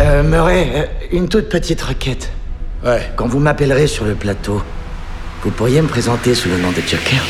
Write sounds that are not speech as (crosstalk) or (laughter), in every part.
Euh, Murray, euh, une toute petite requête. Ouais. Quand vous m'appellerez sur le plateau, vous pourriez me présenter sous le nom de Joker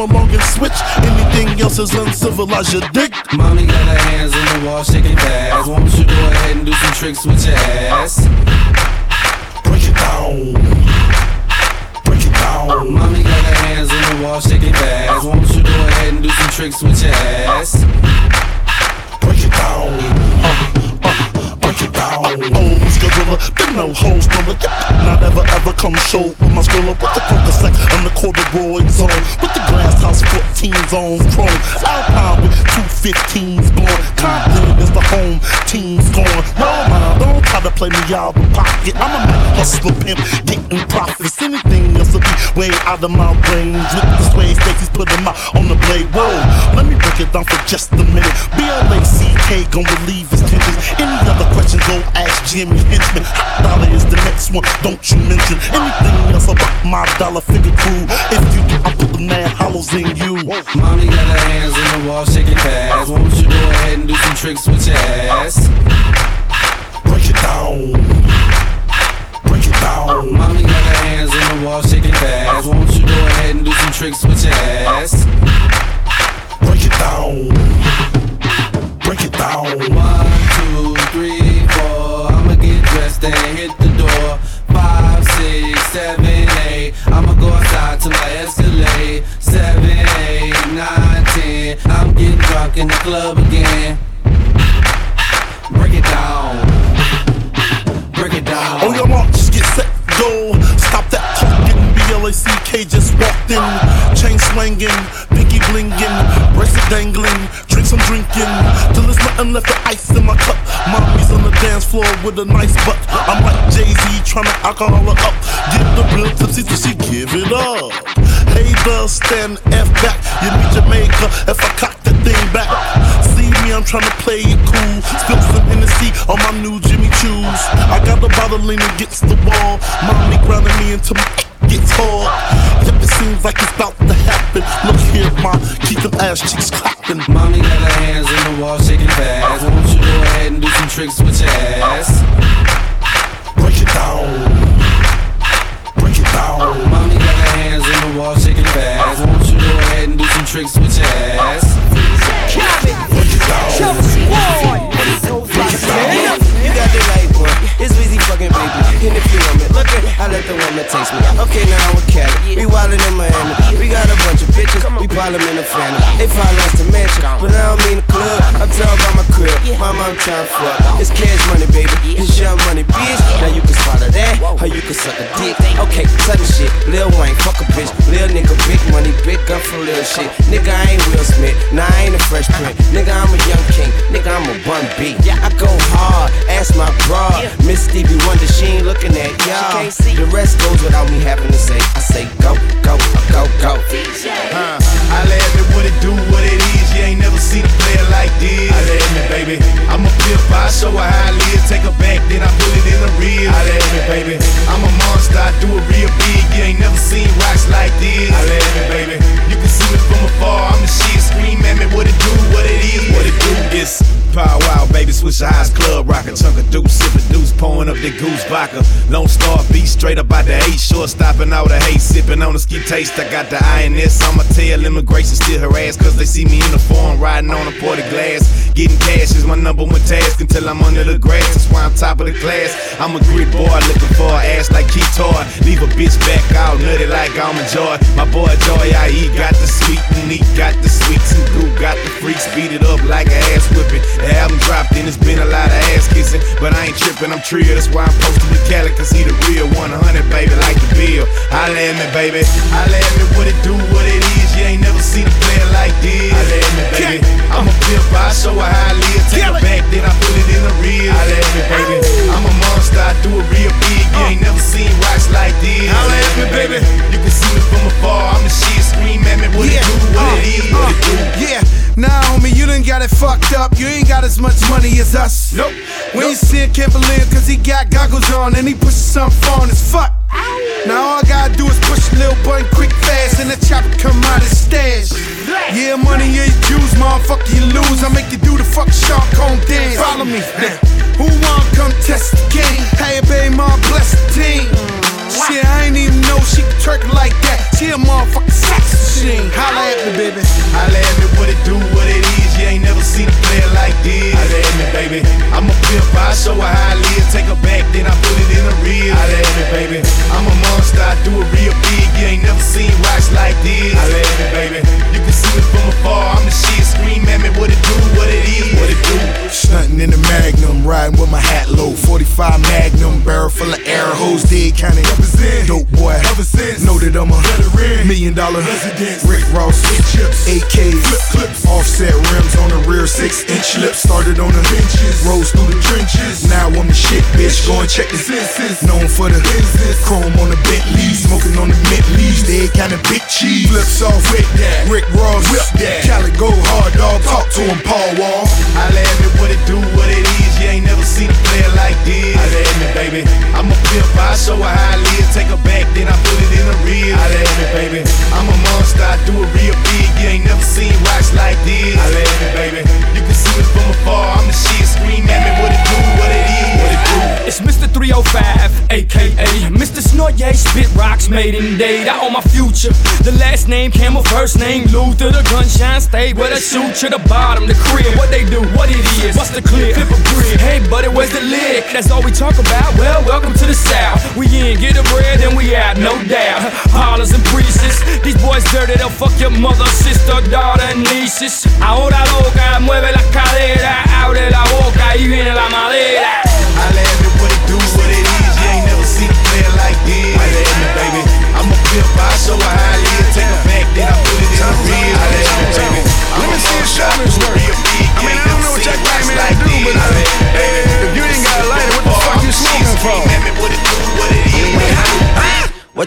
come along and switch. Anything else is uncivilized, you dig? Mommy got her hands on the wall, shaking fast. Won't you go ahead and do some tricks with your ass? Break it down. Break it down. Mommy got her hands on the wall, shaking fast. Won't you go ahead and do some tricks with your ass? Break it down. Uh, down. Oh, gorilla, been no hoes, no Not ever ever come show with my skrilla with the coca sack and the corduroy zone. With the glass house 14 zones chrome. Alpine with two 15s blowing. Compton is the home team's. Roll mine, don't try to play me out of pocket. I'm a man hustler pimp, getting profits. Anything else will be way out of my range. With the sway Stacy's put them out on the blade. Whoa, let me break it down for just a minute. B-L-A-C-K gon' relieve his tensions. Any other questions, go ask Jimmy Henchman. Hot dollar is the next one, don't you mention anything else about my dollar figure crew. If you do, I put the mad hollows in you. Mommy got her hands on the wall, shaking fast. Won't you go ahead and do some tricks with your ass? Break it down. Break it down. Mommy got her hands on the wall, shaking fast. Won't you go ahead and do some tricks with your ass? Break it down. Break it down. One, two, three, dressed and hit the door. Five, six, seven, eight. I'ma go outside till I escalate. Seven, eight, nine, ten. I'm getting drunk in the club again. Break it down. Break it down. On your mark, just get set, go. Stop that B-L-A-C-K just walked in. Chain swinging, pinky blinging, bracelet dangling. Drink some drinking till there's nothing left of ice in my cup. Mommy's on the dance floor with a nice butt. I'm like Jay Z trying to alcohol her up. Give the real tipsy till she give it up. Hey, the stand F back. You need Jamaica if I cock that thing back. See me, I'm trying to play it cool. Spill some Hennessy on my new Jimmy Choos. I got the bottle leaning against the wall. Mommy grounding me into my gets hard. Yep, it seems like it's about to happen. Look here, ma, keep them ass cheeks clapping. Mommy got her hands on the wall, shaking fast. Won't you go ahead and do some tricks with your ass? Break it down. Break it down. Mommy got her hands on the wall, shaking fast. Won't you go ahead and do some tricks with your ass? Break it down. You got the right one. It's busy fucking baby. In the film it. Look at I let the woman taste me. Okay, now I'm with Khaled. We wildin' in Miami. We got a bunch of bitches. Pile in the family. They follow us to mansion. But I don't mean the club. I'm talking about my crib. Mama, I'm trying to fuck. It's cash money, baby. It's young money, bitch. Now you can swallow that. Or you can suck a dick. Okay, sudden shit. Lil Wayne, fuck a bitch. Lil nigga, big money, big gun for lil shit. Nigga, I ain't Will Smith. Nah, I ain't a fresh print. Nigga, I'm a young king. Nigga, I'm a bun B. I go hard. Ask my broad. Miss Stevie Wonder, she ain't looking at y'all. The rest goes without me having to say. I say go, go, go, go. Huh. I let me what it do, what it is. You ain't never seen a player like this. I let me, baby. I'm a pimp, I show her how I live. Take her back, then I put it in the real. I let me, baby. I'm a monster, I do it real big. You ain't never seen rocks like this. I let me, baby. You can see me from afar. I'm the shit. Scream at me what it do, what it is, what it do. It's Paul Wall, baby. Switch eyes, club rock. rock a chunk of deuce, sip a deuce, pouring up the goose vodka. Lone Star beat straight up out the A, short stopping all the hate, sipping on the ski taste. I got the INS my tail, immigration still harass, cause they see me in the foreign, riding on a ported glass. Getting cash is my number one task until I'm under the grass, that's why I'm top of the class. I'm a grit boy, looking for an ass like Keytoy. Leave a bitch back out, nutty like almond joy. My boy Joy, I eat, got the sweet and he got the sweets and goo, got the freaks, beat it up like an ass whipping. The album dropped and it's been a lot of ass kissing, but I ain't tripping, I'm trio, that's why I'm posted Khaled, cause he the real 100, baby, like the bill. Holla at me, baby, holla at me, what it do, what it is, you ain't never seen a player like this. Holla at me, baby, I'm a pimp, I show her how I live, take it back, then I put it in the real. Holla at me, baby, I'm a monster, I do it real big, you ain't never seen rocks like this. Holla at me, baby, you can see me from afar, I'm the shit, scream at me, what it do, what it uh, is, what it uh, do. Yeah, nah, homie, you done got it fucked up. You ain't got as much money as us. Nope. When you We ain't seeing Kimberly cause he got goggles on and he pushes something foreign as fuck. Now all I gotta do is push a little button quick fast and the chopper come out his stash. Yeah, money ain't juice, motherfucker, you lose. I make you do the fuck shark Cone dance. Follow me. now. Who want come test the game? Hey, baby, mom, bless the team. Shit, I ain't even know she could twerk like that. She a motherfucking sex machine. Holla at me, baby. Holla at me, what it do, what it is. You ain't never seen a player like this. Holla at me, baby. I'm a pimp, I show her how I live. Take her back, then I put it in the real. Holla at me, baby. I'm a monster, I do it real big. You ain't never seen rocks like this. Holla at me, baby. You can see me from afar. I'm the shit. Scream at me, what it do, what it is, what it do. Stunting in the Magnum, riding with my hat low. 45 Magnum, barrel full of air hose, dead counting. Dope boy, ever since. Know that I'm a million dollar resident. Rick Ross, AK, flip clips, offset rims on the rear, six inch lips. Started on the benches, rose through the trenches. Now I'm the shit, bitch. Go and check the senses. Known for the chrome on the Bentley, smoking on the Bentleys. Dead of big cheese. Flips off with that. Rick Ross, whip that. Khaled go hard dog. Talk to him, Paul Wall. Holla at me, what it do, what it is. You ain't never seen a player like this. Holla at me, baby. I'm a pimp, I show her how I live. Take her back, then I put it in the real. Holla at me, baby. I'm a monster, I do it real big. You ain't never seen rocks like this. Holla at me, baby. You can see me from afar. I'm the shit. Scream at me, what it do, what it is, It's Mr. 305, aka Mr. Snort, yeah, spit rocks made in date. I own my future. The last name Camel, first name Luther. The gunshine stayed where the shoot to the bottom. The crib, what they do, what it is. What's the clear? Flip a grid. Hey, buddy, where's the lick? That's all we talk about. Well, welcome to the South. We in, get the bread, then we out, no doubt. Hollers and priests. These boys dirty, they'll fuck your mother, sister, daughter, and nieces. Ahora loca, mueve la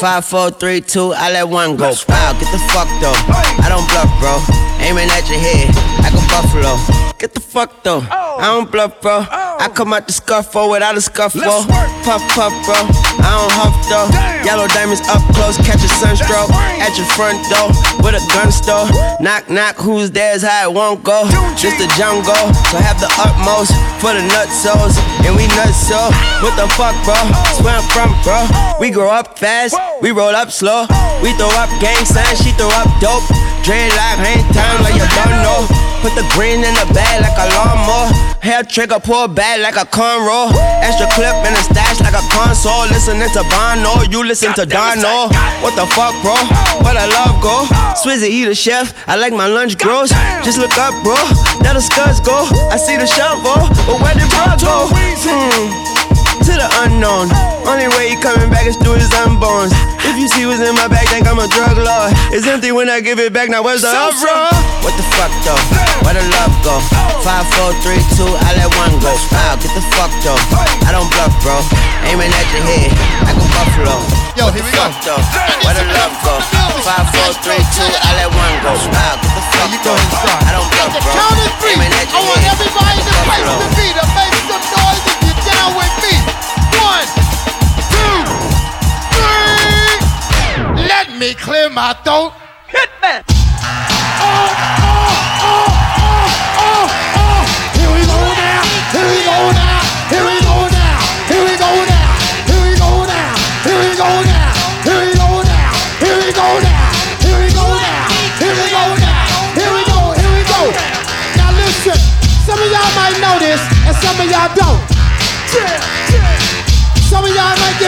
Five, four, three, two, I let one go. Wow, get the fuck though. I don't bluff, bro. Aiming at your head like a buffalo. Get the fuck though. I don't bluff, bro. I come out the scuffle without a scuffle. Puff, puff, bro. I don't huff though. Yellow diamonds up close, catch a sunstroke. at your front door with a gun store. Knock, knock, who's there's how it won't go. Just the jungle, so have the utmost for the nutsos. And we nuts so. What the fuck, bro? where I'm from, bro. We grow up fast, we roll up slow. We throw up gang signs, she throw up dope. Dreadlock, hang time like you don't know. Put the green in the bag like a lawnmower. Hair trigger, pull back like a cornrow. Extra clip in the stash like a console. Listening to Bono, you listen to Dono. What the fuck, bro? Where the love go? Swizzy, he the chef. I like my lunch gross. Just look up, bro. Now the scuds go. I see the shovel, but where did bro go? Hmm to the unknown. Only way he coming back is through his unborns. If you see what's in my bag, think I'm a drug lord. It's empty when I give it back. Now where's the uproar? What the fuck though? Where the love go? Five, four, three, two. I let one go. Wow, get the fuck though. I don't bluff, bro. Aiming at your head like a buffalo. Yo, what here the we fuck go. though? Where the love go? Five, four, three, two. I let one go. Wow, get the fuck though. I don't bluff, bro. Aiming at your head. I want everybody in the place to be to make some noise if you're down with me. One, two, three. Let me clear my throat. Hit me. Oh,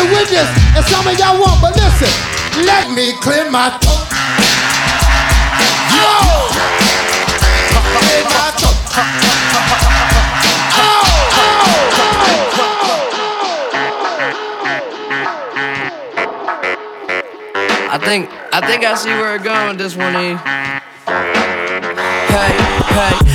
with and some of y'all won't. But listen, let me clear my throat. Yo! Clear my throat. I think I think I see where it's going this one. E. Hey, hey.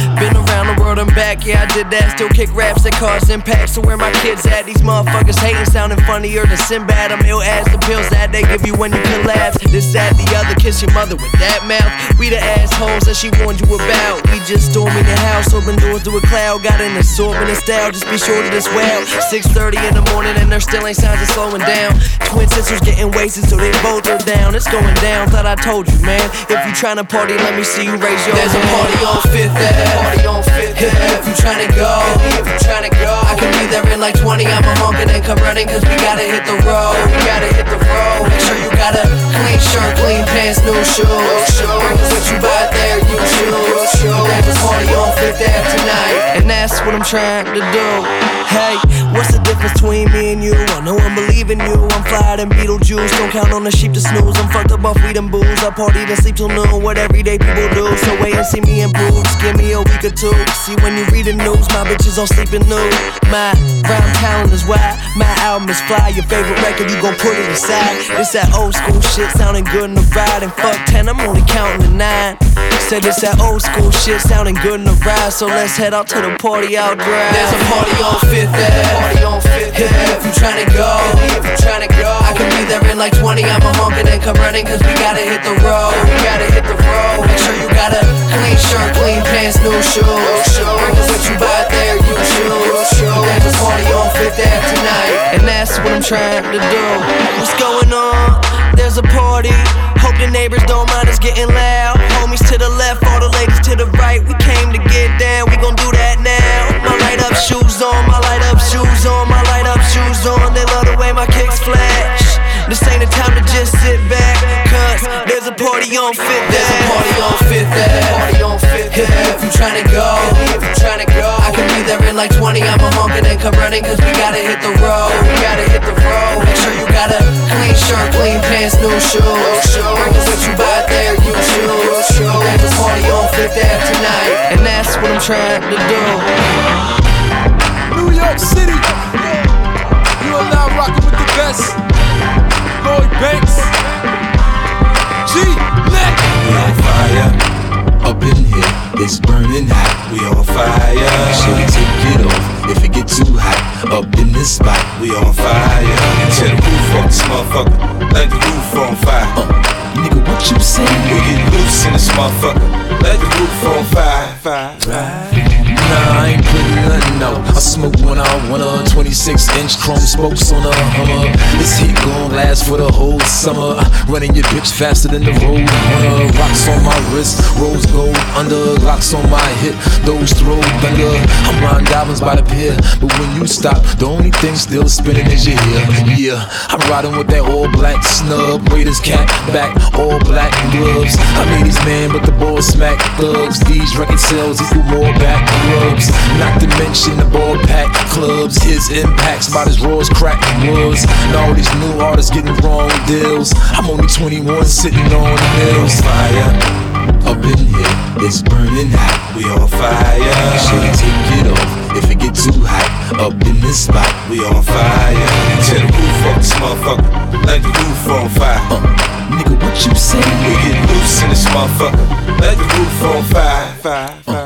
Been around the world and back, yeah, I did that. Still kick raps that cause impact. So where my kids at? These motherfuckers hating, sounding funnier than Sinbad. I'm ill as the pills that they give you when you collapse. This, that, the other, kiss your mother with that mouth. We the assholes that she warned you about. We just storming the house, open doors to a cloud. Got an assortment of style, just be sure to this well. 6:30 in the morning and there still ain't signs of slowing down. Twin sisters getting wasted, so they both are down. It's going down. Thought I told you, man. If you tryna party, let me see you raise your There's hand. a party on Fifth Ave party on Fifth If you tryna go, if you tryna go, I can be there in like 20. I'm a honkin' and then come running, cause we gotta hit the road. We gotta hit the road. Make sure you got a clean shirt, clean pants, new shoes. Bring what you buy there, you choose. There's a party on Fifth Ave tonight, and that's what I'm trying to do. Hey, what's the difference between me and you? I know I'm believing you. I'm flyer than Beetlejuice. Don't count on the sheep to snooze. I'm fucked up off weed and booze. I party then sleep till noon. What everyday people do. So wait and see me improve. Just give me a week or two. See when you read the news, my bitches all sleeping nude. My rhyme talent is wide. My album is fly. Your favorite record, you gon' put it aside. It's that old school shit sounding good in the ride. And fuck 10, I'm only counting to nine. Said it's that old school shit sounding good in the ride. So let's head out to the party out drive. There's a party on Fifth Ave. Party on Fifth Ave. If you tryna go, if you tryna go, I can be there in like 20. I'm a honkin' and come running, cause we gotta hit the road. We gotta hit the road. Make sure you got a clean shirt, clean pants, new shoes. Us what you buy there, you choose. There's a party on Fifth Ave tonight, and that's what I'm trying to do. What's going on? There's a party. Hope the neighbors don't mind us getting loud. Homies to the left, all the ladies to the right. We came to get down, shoes on, my light up shoes on, my light up shoes on. They love the way my kicks flash. This ain't the time to just sit back, cause there's a party on Fifth. There's a party on Fifth. Party on Fifth Ave. If you tryna go, if you tryna go, I can be there in like 20. I'm a honkin' and come running, cause we gotta hit the road. We gotta hit the road. Make sure you got a clean shirt, clean pants, new shoes. Us what you buy there, you choose. There's a party on Fifth Ave tonight, and that's what I'm trying to do. New York City, you are now rocking with the best. Lloyd Banks, G. We on fire, up in here, it's burning hot. We on fire. Should we take it off if it get too hot? Up in this spot, we on fire. Tear the roof off this motherfucker, let the roof on fire. Uh, nigga, what you say? We get loose in this motherfucker, let the roof on fire. fire, fire. Nah, I ain't putting nothing out. I smoke when I want a 26 inch chrome spokes on a Hummer. This heat gon' last for the whole summer. Running your bitch faster than the road runner. Rocks on my wrist, rose gold under. Locks on my hip, those throw thunder. I'm riding diamonds by the pier, but when you stop, the only thing still spinning is your ear. Yeah, I'm riding with that all black snub. Raiders cap back, all black gloves. I made these man, but the ball smack thugs. These record sales equal more back rubs. Not to mention the ball pack clubs. His impacts about as raw as crack was. And all these new artists getting wrong deals. I'm only 21 sitting on the hills. Fire up in here, it's burning hot. We on fire. Should take it off if it get too hot. Up in this spot, we on fire. Tear the roof off this motherfucker, like the roof on fire. Uh, nigga, what you say? We get loose in this motherfucker, like the roof on fire. fire, fire. Uh.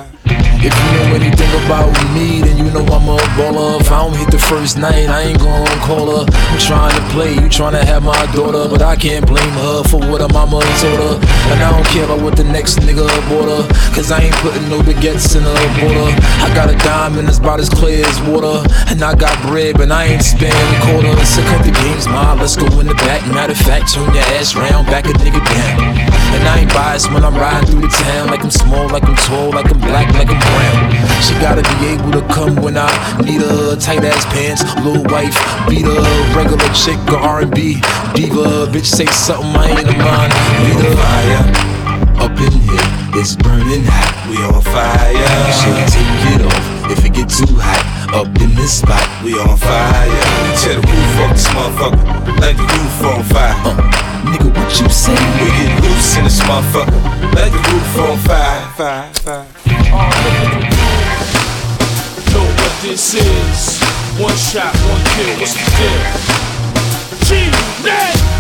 If you know anything about me, then you know I'm a baller. If I don't hit the first night, I ain't gon' call her. I'm trying to play, you trying to have my daughter, but I can't blame her for what her mama told her. And I don't care about what the next nigga bought her, cause I ain't putting no baguettes in her border. I got a diamond that's about as clear as water, and I got bread, but I ain't spending quarters. So cut the games, ma, let's go in the back. Matter of fact, turn your ass round, back a nigga down. And I ain't biased when I'm riding through the town, like I'm small, like I'm tall, like I'm black, like I'm she gotta be able to come when I need her. Tight ass pants, little wife, beat her. Regular chick or R&B diva. Bitch say something I ain't a mind. Beat her. Fire up in here, it's burning hot. We on fire. Should take it off if it get too hot. Up in this spot, we on fire. Tear the roof off this motherfucker, like the roof on fire. Uh, nigga, what you say? We get loose in this motherfucker, like the roof on fire. fire, fire. Know what this is? One shot, one kill. What's the deal? G-Unit.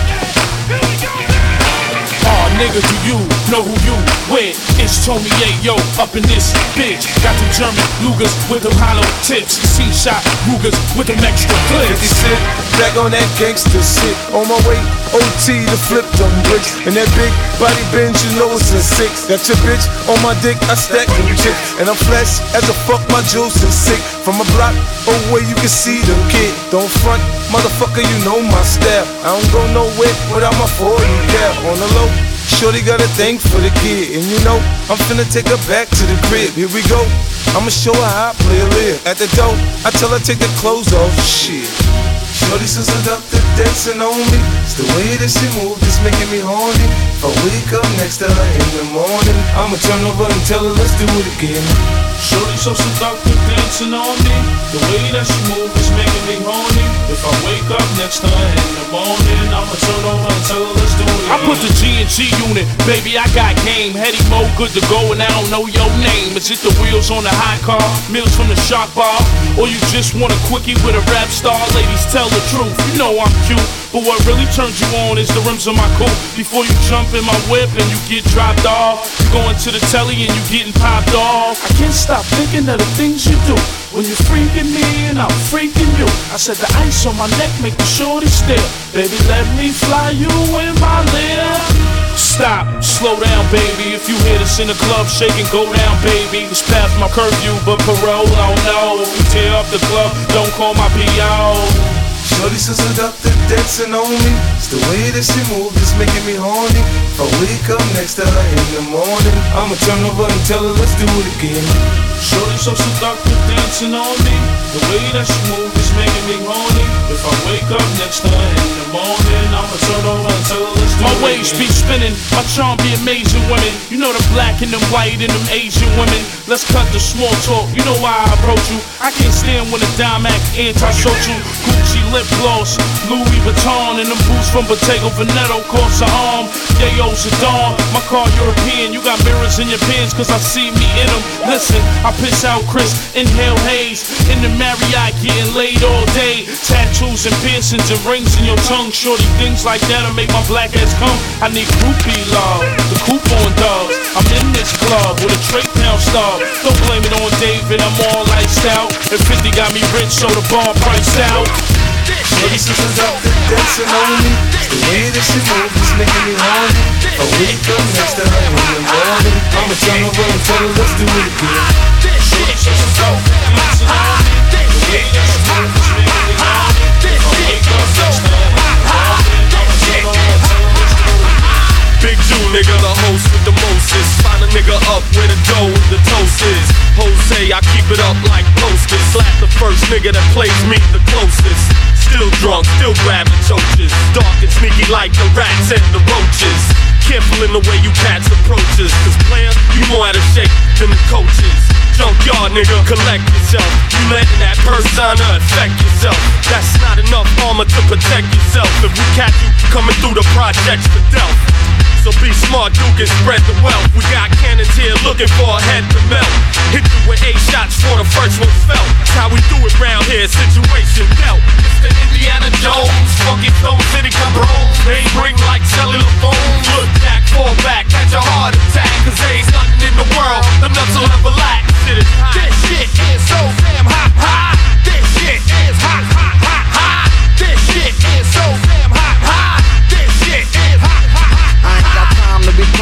Nigga, do you know who you with? It's Tony Yayo up in this bitch. Got them German Lugers with them hollow tips. C-shot Rugers with them extra clips. 50 cent, back on that gangster shit. On my way, OT to flip them bricks. And that big body bench, you know it's a six. Got your bitch on my dick, I stack them chicks. And I'm flesh as a fuck, my juice is sick. From a block away, you can see them kid. Don't front, motherfucker, you know my style. I don't go nowhere without my 40 cap on the low. Shorty got a thing for the kid, and you know I'm finna take her back to the crib. Here we go. I'ma show her how I play a live. At the door, I tell her take the clothes off. Shit. Shorty so seductive, dancing on me. It's the way that she moves, it's making me horny. If I wake up next to her in the morning, I'ma turn over and tell her let's do it again. Shorty so seductive, dancing on me. The way that she moves is making me horny. If I wake up next to her in the morning, I'ma turn over and tell her let's do it again. I put the G and G unit, baby, I got game. Heady mo, good to go, and I don't know your name. Is it the wheels on the high car, meals from the shark bar, or you just want a quickie with a rap star? Ladies, tell the truth, you know I'm cute. But what really turns you on is the rims on my coupe. Before you jump in my whip and you get dropped off, you going to the telly and you getting popped off. I can't stop thinking of the things you do. When you're freaking me and I'm freaking you. I said the ice on my neck make the shorty still. Baby, let me fly you in my lip. Stop, slow down, baby. If you hear this in the club, shake go down, baby. It's past my curfew, but parole, oh no. Tear up the club, don't call my PO. Shorty so seductive, dancing on me. It's the way that she moves, it's making me horny. If I wake up next to her in the morning, I'ma turn over and tell her let's do it again. Shorty so seductive, dancing on me. The way that she moves is making me horny. If I wake up next to her in the morning, I'ma turn over and tell her let's do my it again. My waves be spinning, my charm be amazing women. You know the black and the white and them Asian women. Let's cut the small talk, you know why I approach you. I can't stand when a dime act anti-social. Gucci lip gloss, Louis Vuitton, and them boots from Bottega Veneta cost an arm. Yayo's a dawn, my car European. You got mirrors in your pants, cause I see me in them. Listen, I piss out Chris, inhale haze. In the Marriott, getting laid all day. Tattoos and piercings and rings in your tongue. Shorty things like that'll make my black ass come. I need groupie love, the coupon dogs. I'm in this club with a Trey Pound star. Don't blame it on David, I'm all out. And 50 got me rich, so the bar priced out. Faces is up to dancing on me. The way that she moves is making me horny. A week up next to her in the morning. I'ma turn over and tell her let's do it again. Shake, shake, shake, Big Jew, nigga, the host with the Moses. Find a nigga up where the dough and the toast is. Jose, I keep it up like posters. Slap the first nigga that plays me the closest. Still drunk, still grabbing choaches. Dark and sneaky like the rats and the roaches. Careful in the way you cats approaches. Cause player, you more out of shape than the coaches. Junkyard nigga, collect yourself. You letting that persona affect yourself. That's not enough armor to protect yourself. If we catch you coming through the projects for death. So be smart, Duke, and spread the wealth. We got cannons here looking for a head to melt. Hit you with eight shots for the first one felt. That's how we do it round here, situation dealt. It's the Indiana Jones, funky Stone City Cabrones. They ring like cellular phones. Look back, fall back, catch a heart attack. Cause there ain't nothing in the world, the nuts will ever lack. This shit is so damn hot, hot.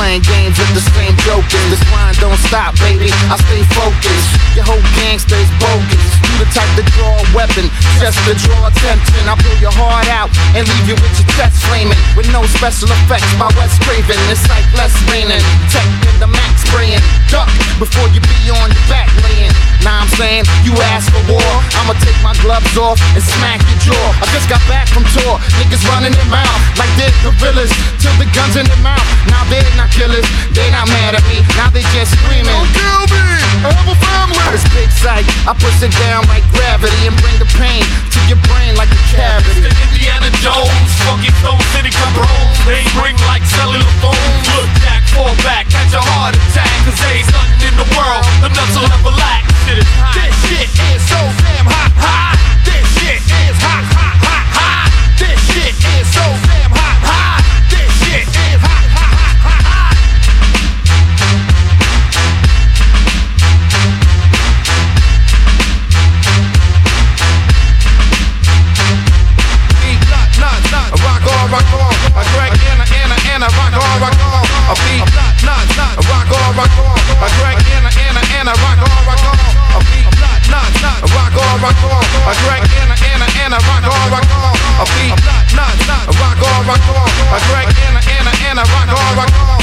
Playing games with the same jokers. This grind don't stop, baby. I stay focused. Your whole gangster's bogus. You the type to draw a weapon just to draw attention. I pull your heart out and leave you with your chest flaming. With no special effects by Wes Craven. It's like less raining. Tech in the max spraying. Duck before you be on your back laying. Now I'm saying, you ask for war. I'ma take my gloves off and smack your jaw. I just got back from tour. Niggas running their mouth like they're gorillas. Till the guns in their mouth. Now they they not killers, they not mad at me. Now they just screaming. Don't kill me, I have a family. This big sight, I push it down like gravity and bring the pain to your brain like a cavity. Indiana Jones, funky Stone City Cabrones. They ring like cellular phones. Look back, fall back, catch a heart attack. Cause ain't nothing in the world, the nuts will ever lack. This shit is so damn hot, hot. This shit is hot, hot. In, in, rock on, rock on. A beat, not, not, rock on, rock on. I drag in, in, in, rock on, rock on. A beat, not, not, rock on, rock on. I drag in, in, in, rock on, rock on. A beat, not, not, rock on, rock on. I drag in, in, in, rock on, rock on.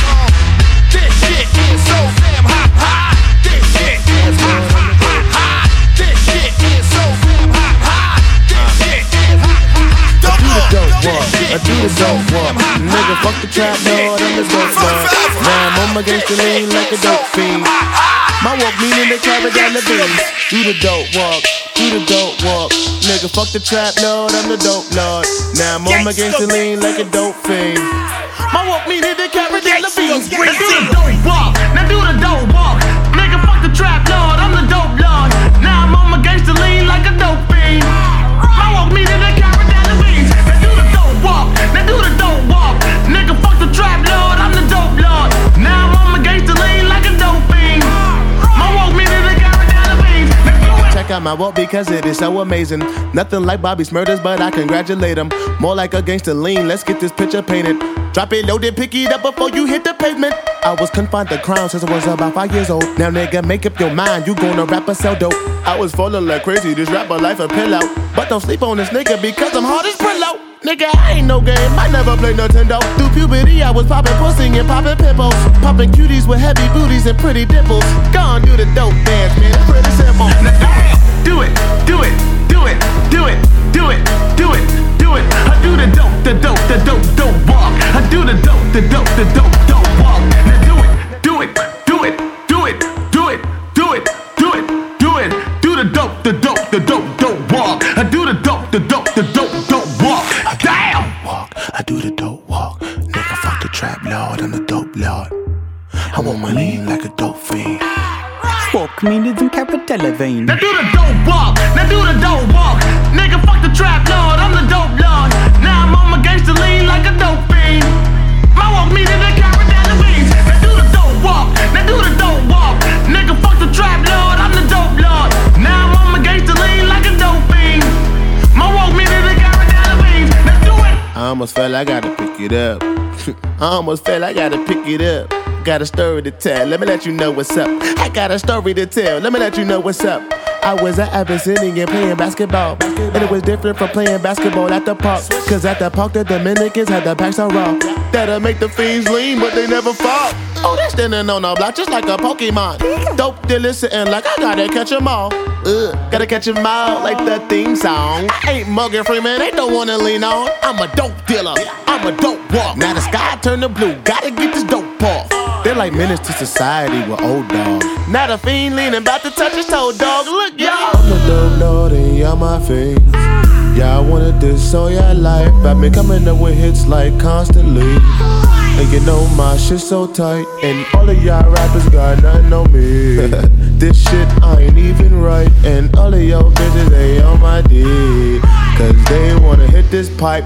This shit is so damn hot, hot. This shit is hot, hot. The dope walk, I do the dope walk. Nigga, fuck the trap, lord, I'm the dope lord. Now I'm on my gangster lean like a dope fiend. My walk meaning they carry down the beans. Do the dope walk, do the dope walk. Nigga, fuck the trap, lord, I'm the dope lord. Now I'm on my gangster lean like a dope fiend. My walk meaning they carry down the beans. Now do the dope walk, My walk because it is so amazing. Nothing like Bobby's murders, but I congratulate him. More like a gangster lean, let's get this picture painted. Drop it then pick it up before you hit the pavement. I was confined to crown since I was about five years old. Now, nigga, make up your mind, you gonna rap or sell dope. I was falling like crazy, this rapper life a pillow. But don't sleep on this nigga because I'm hard as pillow. Nigga, I ain't no game, I never play Nintendo. Through puberty, I was popping pussy and popping pimples. Popping cuties with heavy booties and pretty dimples. Go on, do the dope dance, man, it's pretty simple. Do it, do it, do it, do it, do it, do it, do it. I do the dope, the dope, the dope, dope walk. I do the dope, the dope, the dope, dope walk. Now do it, do it, do it, do it, do it, do it, do it, do it. Do the dope, the dope, the dope, dope walk. I do the dope, the dope, the dope, dope walk. Damn. Walk, I do the dope walk. Nigga, fuck the trap lord, I'm the dope lord. I want my lean like a dope fiend. Walk meaning in capital vein. Now do the dope walk. Now do the dope walk. Nigga, fuck the trap lord. I'm the dope lord. Now I'm on my gangster lean like a dope fiend. My walk me to the carry down the beans. Now do the dope walk. Now do the dope walk. Nigga, fuck the trap lord. I'm the dope lord. Now I'm on my gangster lean like a dope fiend. My walk me to the carry down the beans. Now do it. I almost felt I gotta pick it up. (laughs) I almost felt I gotta pick it up. Got a story to tell, let me let you know what's up. I got a story to tell, let me let you know what's up. I was at Abyssinian playing basketball. And it was different from playing basketball at the park. Cause at the park, the Dominicans had the packs on raw. That'll make the fiends lean, but they never fall. Oh, they standing on a block just like a Pokemon. Dope dealer sitting like I gotta catch 'em all. Ugh, gotta catch catch 'em all like the theme song. I ain't Morgan Freeman, they don't wanna lean on. I'm a dope dealer, I'm a dope walk. Now the sky turned to blue, gotta get this dope off. They're like menace to society with old dogs. Not a fiend leaning, about to touch his toe, dog. Look, y'all. I'm the dope naughty on my face. Yeah, I wanted this all your life. I've been coming up with hits like constantly. And you know my shit so tight. And all of y'all rappers got nothing on me. (laughs) this shit I ain't even right. And all of y'all bitches, they on my dick. Cause they wanna hit this pipe.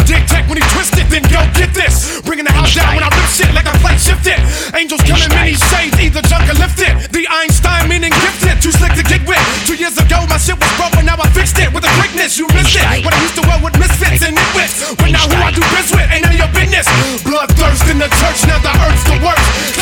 You dig tech when he twisted, then go get this. Bringing the house down when I rip shit like I play shifted. Angels coming in many shades, either junk or lifted. The Einstein meaning gifted, too slick to get with. Two years ago, my shit was broken, now I fixed it with a quickness. You missed it. When I used to wear with misfits and nitwits. But now who I do biz with, ain't none of your business. Bloodthirst in the church, now the earth's the worst.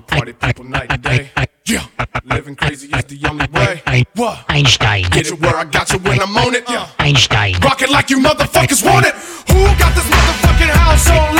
The party people night and day. Yeah, living crazy is the only way. What? Einstein. Get it where I got you when I'm on it. Yeah. Einstein. Rock it like you motherfuckers want it. Who got this motherfucking house on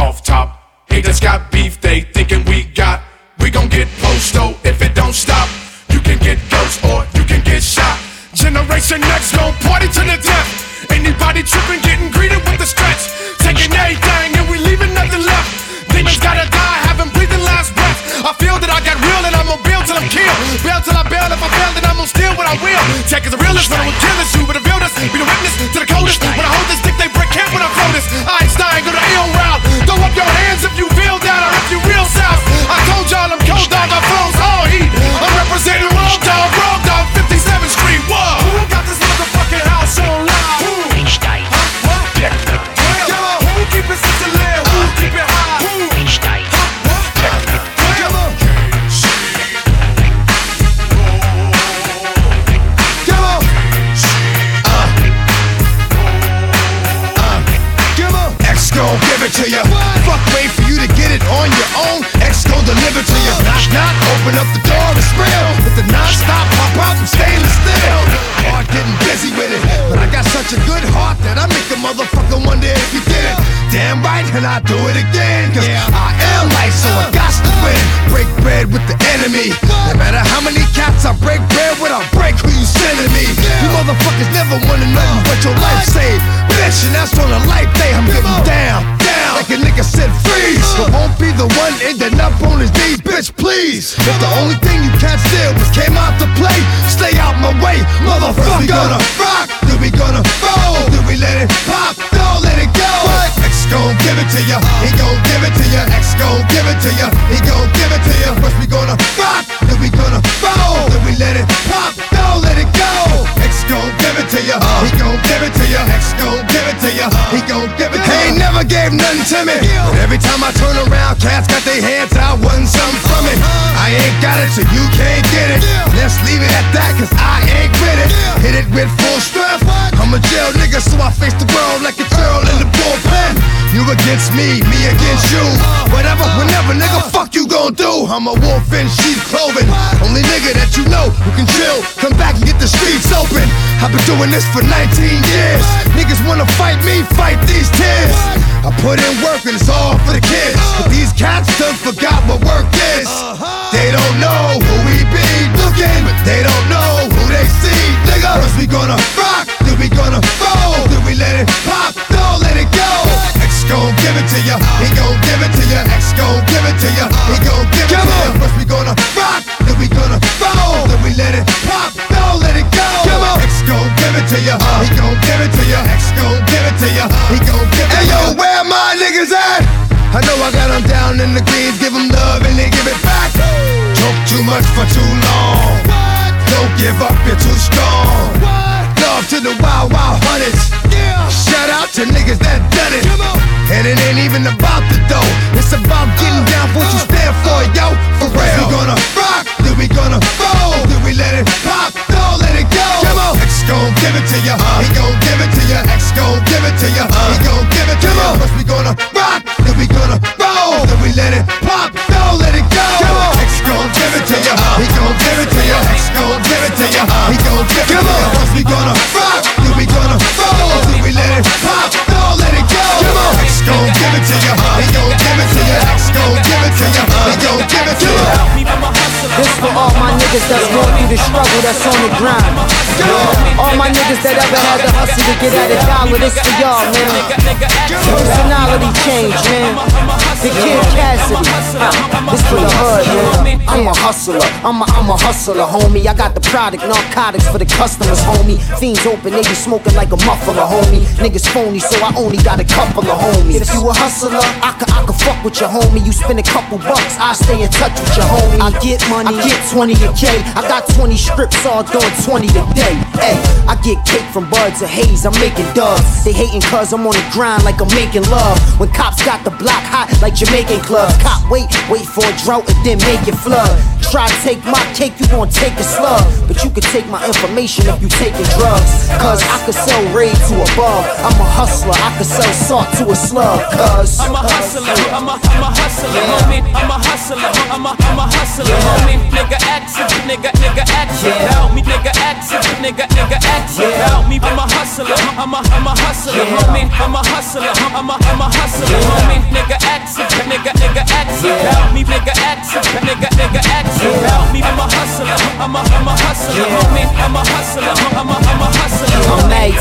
off top? Haters got beef, they thinking we got. We gon' get posto if it don't stop. You can get ghost or you can get shot. Generation Next gon' party to the death. Anybody tripping, getting greeted with the stretch. Taking everything and we leaving nothing left. Demons gotta die, haven't breathed breathing last breath. I feel that I got real and I'm gonna build till I'm killed. Bail till I bail, if I fail, then I'm gonna steal what I will. Tech is the realest, when I will kill this, you better build us. Be the witness to the coldest. When I hold this open up the door, it's real. With the non-stop pop out from stainless steel. Heart getting busy with it. But I got such a good heart that I make a motherfucker wonder if you did it. Damn right, and I do it again. Cause yeah. I am light, so I got to win. Break bread with the enemy. No matter how many cats I break bread with, I'll break who you sending me. You motherfuckers never wanna nothing but your life saved. Bitch, and that's on a life day. I'm getting down. Like a nigga said, freeze. But won't be the one ending up on his knees, bitch, please. If the only thing you can't steal was came out to play, stay out my way, motherfucker. First we gonna rock, then we gonna roll, then we let it pop, don't let it go. X gon' give it to ya. He gon' give it to ya. X gon' give it to ya. He gon' give it to ya. First we gonna rock, then we gonna roll, then we let it pop, don't let it go. X gon' give it to ya. He gon' give it to ya. X gon' give it to ya. He gon' give it to ya. He ain't never gave nothing to me. But every time I turn around, cats got their hands out, wanting something from it. I ain't got it, so you can't get it. Let's leave it at that, cause I ain't with it. Hit it with full strength. I'm a jail nigga, so I face the world like a girl in the bullpen. You against me, me against you. Uh, uh, Whatever, uh, whenever, nigga, fuck you gon' do. I'm a wolf in sheep's clothing. Only nigga that you know who can chill. Come back and get the streets open. I've been doing this for 19 years. Niggas wanna fight me, fight these tears. I put in work and it's all for the kids. But these cats done forgot what work is. They don't know who we be looking, but they don't know it to ya. He gon' give it to ya. X gon' give it to ya. He gon' niggas that's going through the struggle that's on the grind. All my niggas that ever had to hustle to get at a dollar, this for y'all, man. Personality change, man. The Kid Cassidy. This for the hood, man. I'm a hustler. I'm a, I'm a hustler, homie. I got the product, narcotics for the customers, homie. Fiends open, they be smoking like a muffler, homie. Niggas phony, so I only got a couple of homies. If you a hustler, I could, Could fuck with your homie. You spend a couple bucks, I stay in touch with your homie. I get money, I get 20 a K. I got 20 strips all doing 20 today. Hey, I get cake from buds of haze, I'm making dubs. They hating cause I'm on the grind like I'm making love. When cops got the block hot like Jamaican clubs. Cop wait, wait for a drought and then make it flood. Try to take my cake, you gon' take a slug. But you can take my information if you taking drugs. Cause I could sell raid to a bug. I'm a hustler, I could sell salt to a slug. Cause I'm a uh, hustler, I'm a, I'm a hustler, homie. I'm a hustler, I'm a, I'm a hustler, homie. Nigga action, nigga, nigga action. Help me, nigga action, nigga, nigga action. Help me, I'm a hustler, I'm a, I'm a hustler, homie. I'm a hustler, I'm a, I'm a hustler, homie. Nigga action, nigga, nigga action. Help me, nigga action, nigga, nigga action. I'm a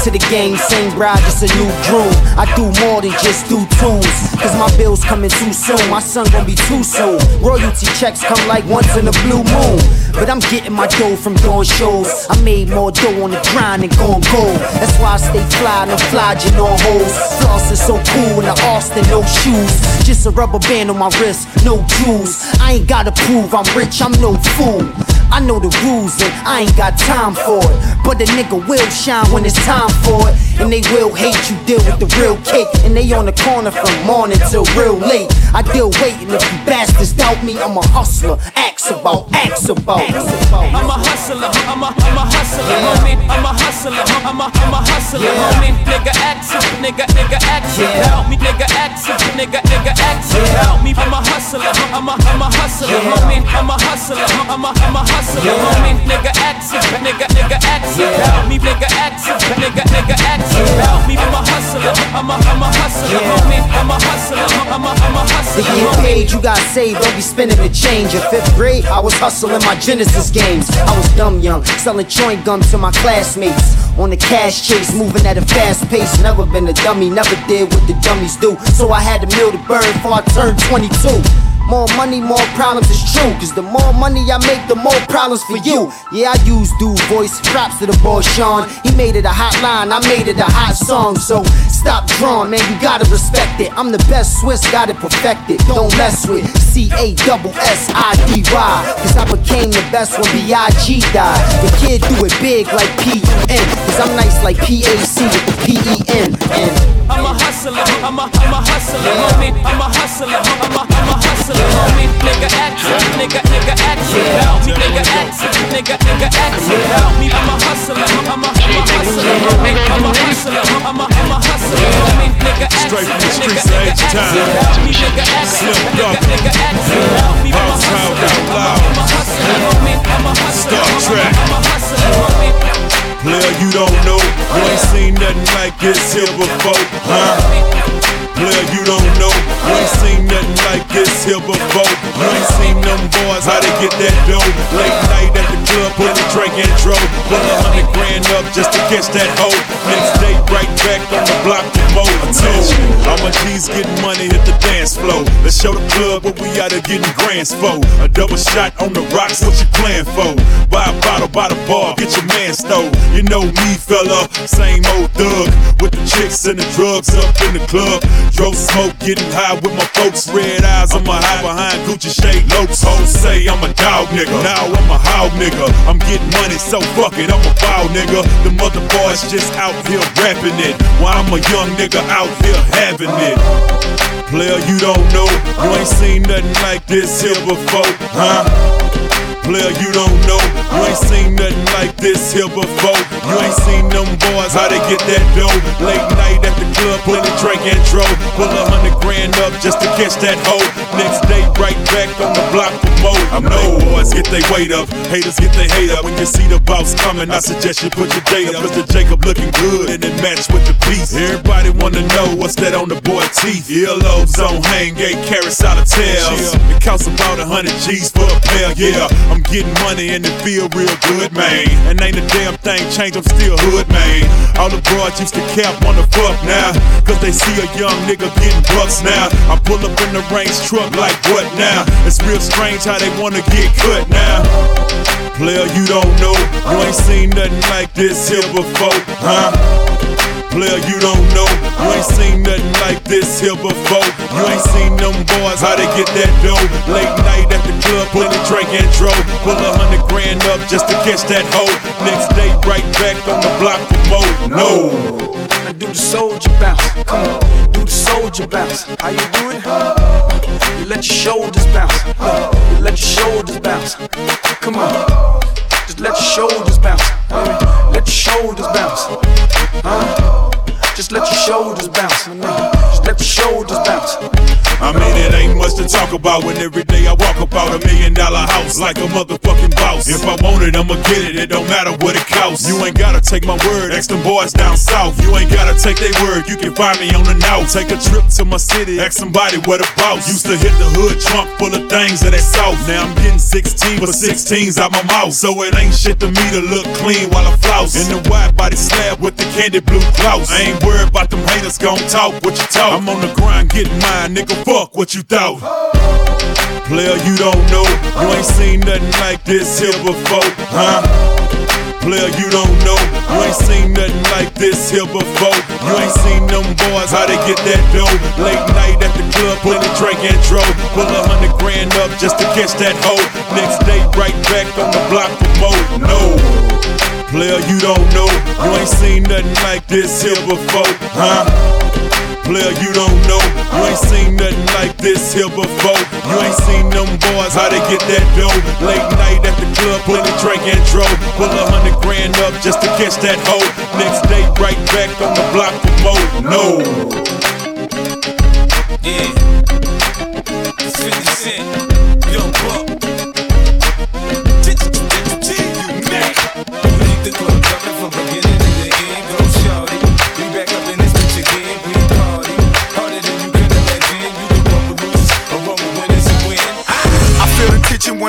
to the game, same bride, just a new groom. I do more than just do tunes. Cause my bills coming too soon. My son gon' be too soon. Royalty checks come like once in a blue moon. But I'm getting my dough from doing shows. I made more dough on the grind than gon' gold. That's why I stay fly, no flogging on hoes. Floss is so cool in the Austin, no shoes. Just a rubber band on my wrist, no jewels. I ain't gotta prove I'm rich, I'm no fool. I know the rules and I ain't got time for it. But the nigga will shine when it's time for it. And they will hate you, deal with the real cake. And they on the corner from morning till real late. I deal waiting if you bastards doubt me. I'm a hustler, ask about, ask about. I'm a hustler, I'm a, I'm a hustler, homie. I'm a hustler, I'm a, I'm a hustler, homie. Nigga action, nigga, nigga action. Help me, nigga action, nigga, nigga action. Help me, I'm a hustler, I'm a, I'm a hustler, homie. I'm a hustler, I'm a, I'm a hustler, homie. Nigga action, nigga, nigga action. Help me, nigga action, nigga, nigga action. Help me, I'm a hustler, I'm a, I'm a hustler, homie. I'm a hustler, I'm a, I'm a hustler. To get paid, you gotta save, don't be spending the change. In fifth grade, I was hustling my Genesis games. I was dumb young, selling chewing gum to my classmates. On the cash chase, moving at a fast pace. Never been a dummy, never did what the dummies do. So I had to mill the bird before I turned 22. More money, more problems, it's true. Cause the more money I make, the more problems for you. Yeah, I use dude voice, props to the boy Sean. He made it a hot line, I made it a hot song. So Stop drawing, man, you gotta respect it. I'm the best Swiss, got it perfected. Don't mess with C A double S I D Y. Cause I became the best when B.I.G. died. The kid do it big like P U N. Cause I'm nice like P A C with the P E N. I'm a hustler, I'm a, I'm a hustler, homie. I'm a hustler, I'm a, I'm a hustler, homie. Nigga action, nigga, nigga action, help me, nigga action, nigga, nigga action, help me. I'm a hustler, I'm a, I'm a hustler, homie. I'm a hustler, I'm a, I'm a hustler, homie. Nigga action, nigga, nigga action, help me, nigga action, nigga, nigga action, help me. I'm a hustler, I'm a, I'm a hustler, homie. I'm a hustler, I'm a, I'm a hustler, homie. Player, you don't know. You ain't seen nothing like this here before, huh? Player, you don't know. You ain't seen nothing like this here before. You ain't seen them boys, how they get that dough. Late night at the club, put a drink and drove. Pull a hundred grand up just to catch that hoe. Next day, right back on the block to mow. All my G's getting money, hit the dance floor. Let's show the club what we out of getting grands for. A double shot on the rocks, what you playing for? Buy a bottle by the bar, get your man stole. You know me, fella, same old thug. With the chicks and the drugs up in the club. Drove smoke, getting high with my folks. Red eyes, I'm a high behind Gucci shade lopes. Hoes say I'm a dog nigga. Now I'm a hog nigga. I'm getting money, so fuck it, I'm a foul nigga. The mother boys just out here rapping it. While I'm a young nigga out here having it. Player, you don't know. You ain't seen nothing like this here before, huh? Player, you don't know. You ain't seen nothing like this here before. You ain't seen them boys, how they get that dough. Late night at the club, put a drink and drove. Pull a hundred grand up just to catch that hoe. Next day, right back on the block for more. I know boys get their weight up, haters get their hate up. When you see the boss coming, I suggest you put your date up. Mr. Jacob looking good and it match with the piece. Everybody wanna know what's that on the boy teeth. Earlobes on hang, eight carats out of tails. It costs about a hundred G's for a pair, yeah. I'm getting money and it feel real good, man. And ain't a damn thing changed, I'm still hood, man. All the broads used to cap wanna fuck now. Cause they see a young nigga getting bucks now. I pull up in the range truck like what now? It's real strange how they wanna get cut now. Player, you don't know. You ain't seen nothing like this here before, huh? Player, you don't know. You ain't seen nothing like this here before. You ain't seen them boys, how they get that dough. Late night at the club, a drink and drove. Pull a hundred grand up just to catch that hoe. Next day, right back on the block for more. No. Now do the soldier bounce. Come on, do the soldier bounce. How you do it? You let your shoulders bounce. You let your shoulders bounce. Come on, just let your shoulders bounce. Let your shoulders bounce. Huh? Just let your shoulders bounce. Let your shoulders bounce. I mean, it ain't much to talk about when every day I walk about a million dollar house like a motherfucking boss. If I want it, I'ma get it. It don't matter what it costs. You ain't gotta take my word. Ask them boys down south. You ain't gotta take their word. You can find me on the now. Take a trip to my city. Ask somebody what the boss. Used to hit the hood trunk full of things that they south. Now I'm getting 16 but 16s out my mouth. So it ain't shit to me to look clean while I flouse. In the wide body slab with the candy blue blouse. I ain't worried about them gon' talk what you talk. I'm on the grind getting mine, nigga. Fuck what you thought. Player, you don't know. You ain't seen nothing like this here before, huh? Player, you don't know. You ain't seen nothing like this here before. You ain't seen them boys, how they get that dough. Late night at the club, a drink and drove. Pull a hundred grand up just to catch that hoe. Next day, right back on the block for more. No. Player, you don't know. You ain't seen nothing like this here before, huh? Player, you don't know. You ain't seen nothing like this here before. You ain't seen them boys, how they get that dough. Late night at the club, a drink and drove. Pull a hundred grand up just to catch that hoe. Next day, right back on the block for more. No. Yeah. 50 Cent,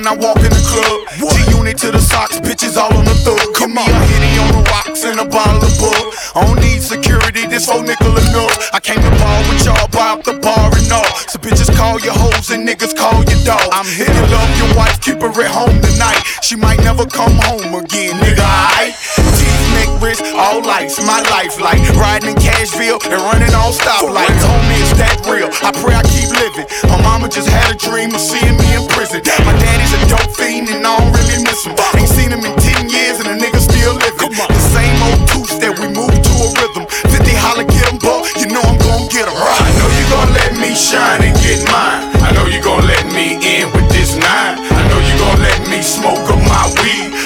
when I walk in the club. G-Unit to the socks, bitches all on the thug. Come on, a hitty on the rocks and a bottle of bug. I don't need security, this whole nickel enough. I came to ball with y'all, buy up the bar and all. So bitches call your hoes and niggas call your dog. I'm here to love your wife, keep her at home tonight. She might never come home again, nigga. I Teeth, neck, wrist, all lights. My life like riding in Cashville and running on stoplights. Homie, it's that real. I pray I keep living. My mama just had a dream of seeing me in prison. My daddy's a dope fiend and I don't really miss him. Ain't seen him in 10 years and the nigga still living. The same old two that we move to a rhythm. 50 holler, get him, boy. You know I'm gon' get him. I know you gon' let me shine and get mine. I know you gon' let me in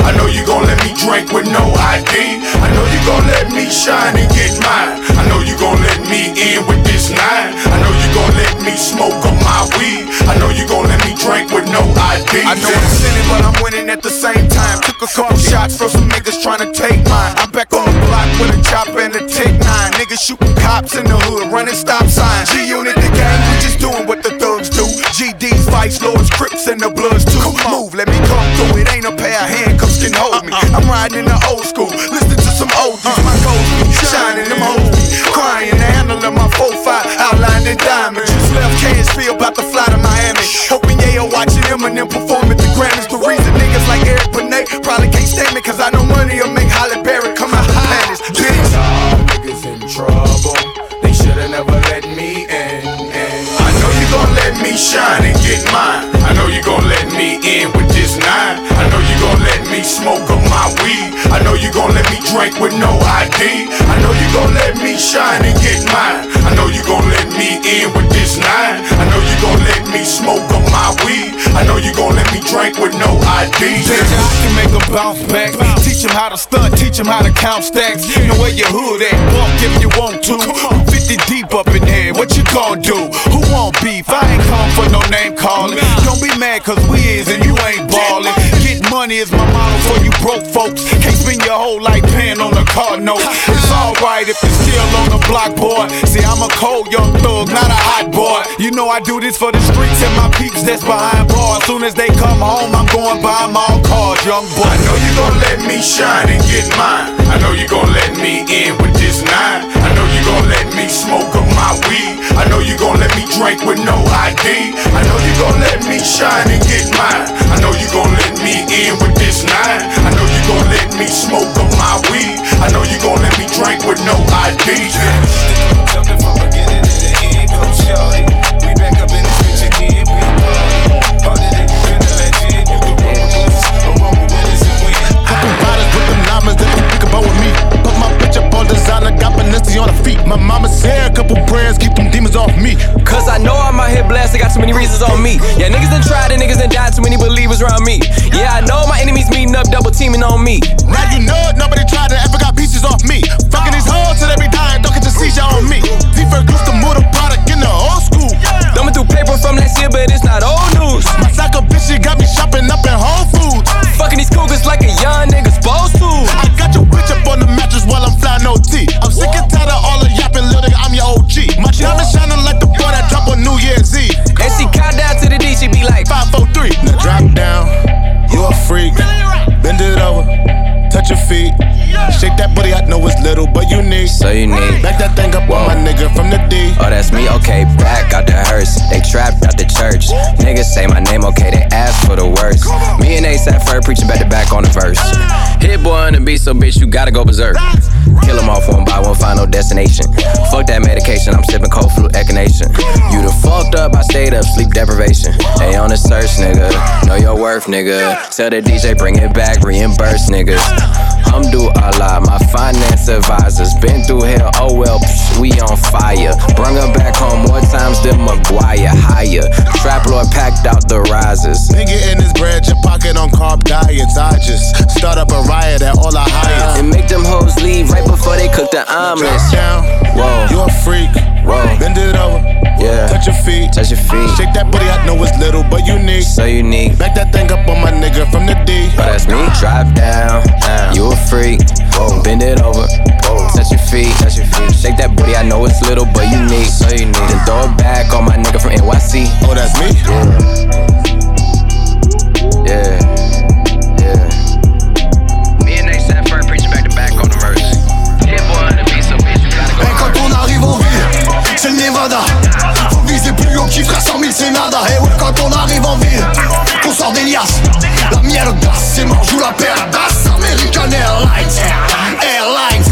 I know you gon' let me drink with no ID. I know you gon' let me shine and get mine. I know you gon' let me in with this nine. I know you gon' let me smoke up my weed. I know you gon' let me drink with no ID. I know I'm sinning, but I'm winning at the same time. Took a couple shots from some niggas trying to take mine. I'm back on the block with a chopper and a Tech 9. Niggas shooting cops in the hood, running stop signs. G-Unit, the gang, we just doing what the thugs do. GDs, Vice Lords, Crips, and the Bloods too. Move, let me come through. It ain't a pair of handcuffs can hold me. I'm riding in the old school, listening to some oldies. My gold shining them hoes. Crying, the handle of my 4-5 outlined in diamonds. Just left Cashville, about to fly to Miami. Hoping Yayo watching Eminem perform at the Grammys. The reason niggas like Eric Benet probably can't stand me, cause I know money will make Halle Berry come out the planets. Bitch. niggas in trouble. They should've never let me in. I know you gon' let me shine and get mine. I know you gon' let me in with this nine. I know you gon' let me smoke up my weed. I know you gon' let me drink with no ID. I know you gon' let me shine and get mine. I know you gon' let me in with this nine. I know you gon' let me smoke up my weed. I know you gon' let me drink with no ID. I can make them bounce back. Teach them how to stunt, teach them how to count stacks. You know where your hood at, walk if you want to. I'm 50 deep up in here, what you gon' do? Who want beef? I ain't come for no name calling. Don't be mad cause we is and you ain't ballin'. Get money is my motto for you broke folks. Can't spend your whole life paying on a car note. It's alright if you're still on the block, boy. See, I'm a cold young thug, not a hot boy. You know I do this for the streets and my peeps that's behind bars. Soon as they come home, I'm going buy them all cars, young boy. I know you gon' let me shine and get mine. I know you gon' let me in with this nine. I know you gon' let me smoke up my weed. I know you gon' let me drink with no ID. I know you gon' let me shine and mine. I know you gon' let me in with this nine. I know you gon' let me smoke up my weed. I know you gon' let me drink with no ID. On her feet. My mama said a couple prayers, keep them demons off me. Cause I know I'm out here blessed, I got too many reasons on me. Yeah, niggas done tried and niggas done died, too many believers around me. Yeah, I know my enemies meeting up, double teaming on me. Now you know it, nobody tried to ever got pieces off me. Fucking these hoes till they be dying, don't get the seizure on me. Deeper goose to move the product in the old school. Thumbing through paper from last year, but it's not old news. My soccer bitch, she got me shopping up in Whole Foods. Fucking these cougars like a young nigga supposed to. I got your bitch up on the mattress while I'm flying OT. I'm sick and tired of all the yapping, little nigga, I'm your OG. My diamond shining like the boy that drop on New Year's Eve. And she count down to the D, she be like, 5, 4, 3. Now drop down, you a freak. Bend it over, touch your feet. Shake that booty, I know it's little, but unique. So unique. Back that thing up on my nigga from the D. Oh, that's me, okay, back out the hearse. They trapped out the church. Niggas say my name, okay, they ask for the worst. Me and Ace at first, preaching back to back on the verse. Hit-Boy on the beat, so bitch, you gotta go berserk. Kill them off one by one, final destination. Fuck that medication, I'm sipping cold flu echinacea. You done fucked up, I stayed up, sleep deprivation. They on the search, nigga. Know your worth, nigga. Tell the DJ, bring it back, reimburse niggas. Alhamdulillah, my finance advisors been through hell. Oh well, psh, we on fire. Bring her back home more times than Maguire. Higher. Trap Lord packed out the risers. Nigga in his bread, your pocket on carb diets. I just start up a riot at all I hire. And make them hoes leave right before they cook the omelets. Down, Whoa, you a freak. whoa, Bend it over, yeah. touch your feet. Touch your feet. Shake that booty, I know it's little, but unique. So unique. Back that thing up on my nigga from the D. Oh, that's me. Drop down. down. You a freak. Bend it over. Touch your feet. Touch your feet. Shake that booty. I know it's little, but unique. So unique. Then throw it back on my nigga from NYC. Oh, that's me? Yeah. Yeah. Nevada. Faut viser plus haut qui fera 100 000, c'est nada. Et ouais, quand on arrive en ville, qu'on sort des liasses. La mierda, c'est mort, joue la d'as. American Airlines, Airlines.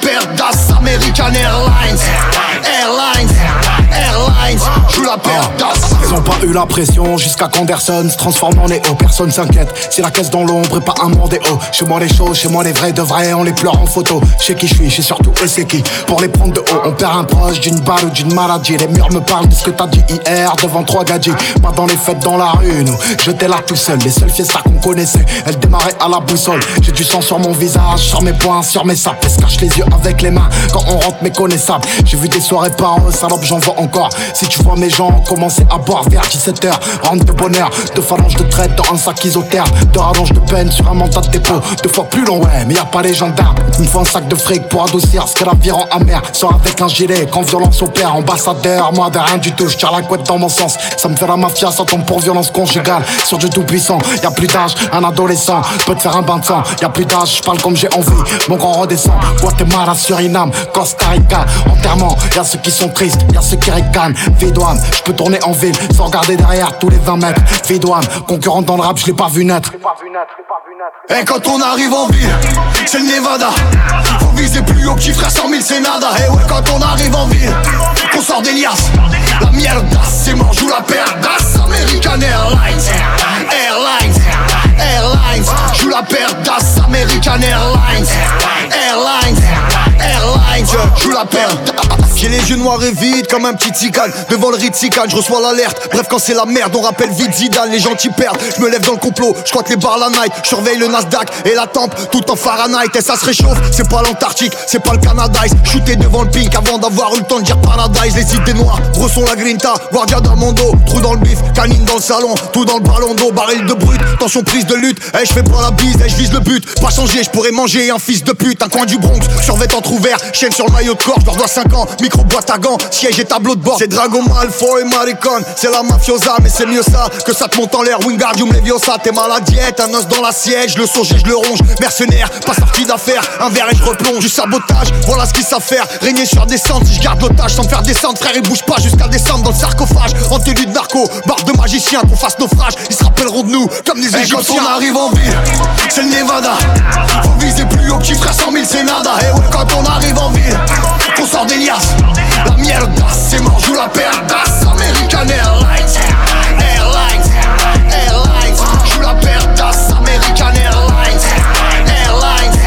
paire d'As American Airlines Airlines Airlines Joue la d'As Ils ont pas eu la pression jusqu'à qu'Anderson se transforme en Néo. Personne s'inquiète, c'est la caisse dans l'ombre et pas un monde haut. Chez moi les choses, chez moi les vrais de vrais, on les pleure en photo. Chez qui je suis, sais surtout eux c'est qui. Pour les prendre de haut, on perd un proche d'une balle ou d'une maladie. Les murs me parlent de ce que t'as dit hier devant trois gadgets. Pas dans les fêtes dans la rue, nous. J'étais là tout seul, les seules fiestas qu'on connaissait. Elles démarraient à la boussole. J'ai du sang sur mon visage, sur mes poings, sur mes sapes. Et se cache les yeux avec les mains quand on rentre méconnaissable. J'ai vu des soirées par salope, j'en vois encore. Si tu vois mes gens commencer à boire vers 17h, rentre de bonheur, deux phalanges de traite dans un sac isotherme, deux rallonges de peine sur un mandat de dépôt, deux fois plus long, ouais, mais y a pas les gendarmes. Une fois un sac de fric pour adoucir ce que la vie rend amer. Sors avec un gilet quand violence opère, ambassadeur, moi de rien du tout, je tire la couette dans mon sens. Ça me fait la mafia, ça tombe pour violence conjugale. Sur du tout puissant, y a plus d'âge, un adolescent peut te faire un bain de sang. Y a plus d'âge, je parle comme j'ai envie, mon grand redescend. Guatemala, Suriname, Costa Rica, enterrement. Y a ceux qui sont tristes, y a ceux qui ricanent. Vidouane, je peux tourner en ville sans regarder derrière tous les 20 mètres. Vidouane, concurrent dans le rap, je l'ai pas vu naître. Et quand on arrive en ville, c'est le Nevada. Faut viser plus haut, petit frère, 100 000 c'est nada. Et ouais, quand on arrive en ville, qu'on sort des liasses. La merde, c'est mort, joue la d'As. American Airlines, Airlines, Airlines. Joue la d'As. American Airlines, Airlines, Airlines. Joue la paire J'ai les yeux noirs et vides comme un petit ticane Devant le Ritzikan, je reçois l'alerte. Bref quand c'est la merde, on rappelle vite Zidane Les gentils perdent, je me lève dans le complot Je crois que les bars la night, je surveille le Nasdaq Et la tempe, tout en Fahrenheit. Et ça se réchauffe, c'est pas l'Antarctique C'est pas le Canada. Shooté devant le pink avant d'avoir eu le temps de dire paradise. Les idées noires, bressons la grinta. Guardia dos, trou dans le bif Canine dans le salon, tout dans le ballon d'eau. Baril de brut, tension prise de lutte. Eh je fais pas la bise, eh je vise le but. Pas changer, je pourrais manger un fils de pute. Un coin du Bronx, survêt ouvert Chaîne sur le maillot de corps, je leur dois 5 ans Micro boîte à gants, siège et tableau de bord. C'est Dragon Malfoy et Maricon C'est la mafiosa, mais c'est mieux ça Que ça te monte en l'air, Wingardium Leviosa T'es mal à diète, un os dans la siège Le songe et je le ronge, mercenaire Pas sorti d'affaires, un verre et je replonge Du sabotage, voilà ce qu'ils savent faire Régner sur des si je garde l'otage Sans me faire descendre, frère, il bouge pas jusqu'à descendre dans le sarcophage. En tenue de narco, barbe de magicien Qu'on fasse naufrage, ils se rappelleront de nous Comme des Égyptiens quand on arrive en ville, c'est le Nevada. Faut viser plus haut, petit frère, 100 000 c'est nada Et ouais, quand on arrive en ville, qu'on sort des liasses. La merde, c'est mort, joue la d'As American Airlines Airlines Airlines. Joue la d'As American Airlines Airlines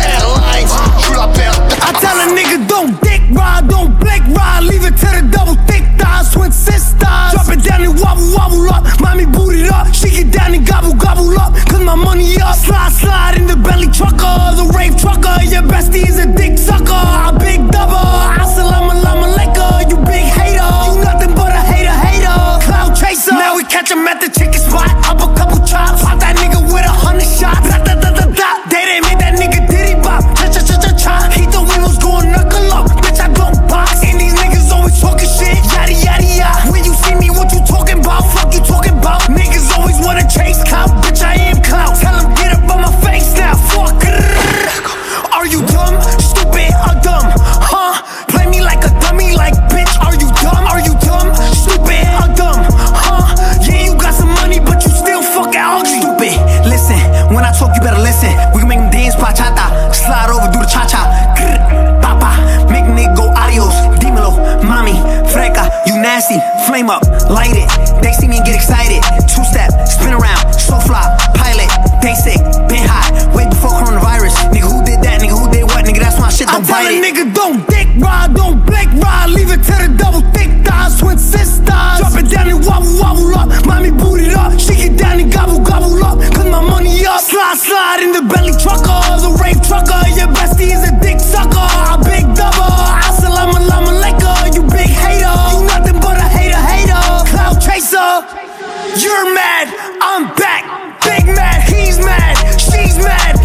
Airlines. Joue la paire I tell a nigga don't dick ride, don't blick ride, leave it to the double thick thighs, twin sisters. Drop it down and wobble wobble up, mommy boot it up, she get down and gobble gobble up, my money up. Slide slide in the belly trucker, the rave trucker, your bestie is a dick sucker, a big double. Assalamu alaikum, you big hater, you nothing but a hater hater. Cloud chaser, now we catch him at the chicken spot, up a couple chops, pop that nigga with a hundred shots. Da, da, da, da, da. They didn't make that nigga diddy bop, cha cha cha cha cha. He thought we was going knuckle up, bitch I don't box. And these niggas always talking shit, yada yada yada. When you see me, what you talking about? Fuck you talking about? Niggas always wanna chase nasty. Flame up, light it. They see me and get excited. Two step, spin around, so fly, pilot, basic, been hot. Way before coronavirus. Nigga, who did that? Nigga, who did what? Nigga, that's my shit. Don't I tell bite a it. nigga don't dick ride, don't blick ride, leave it to the double thick thighs, twin sisters. Drop it down and wobble wobble up, mommy boot it up, she get down and gobble gobble up, cause my money up. Slide slide in the belly trucker, the rave trucker, your bestie is a dick sucker, a big double. Chaser. You're mad, I'm back, big mad, he's mad, she's mad,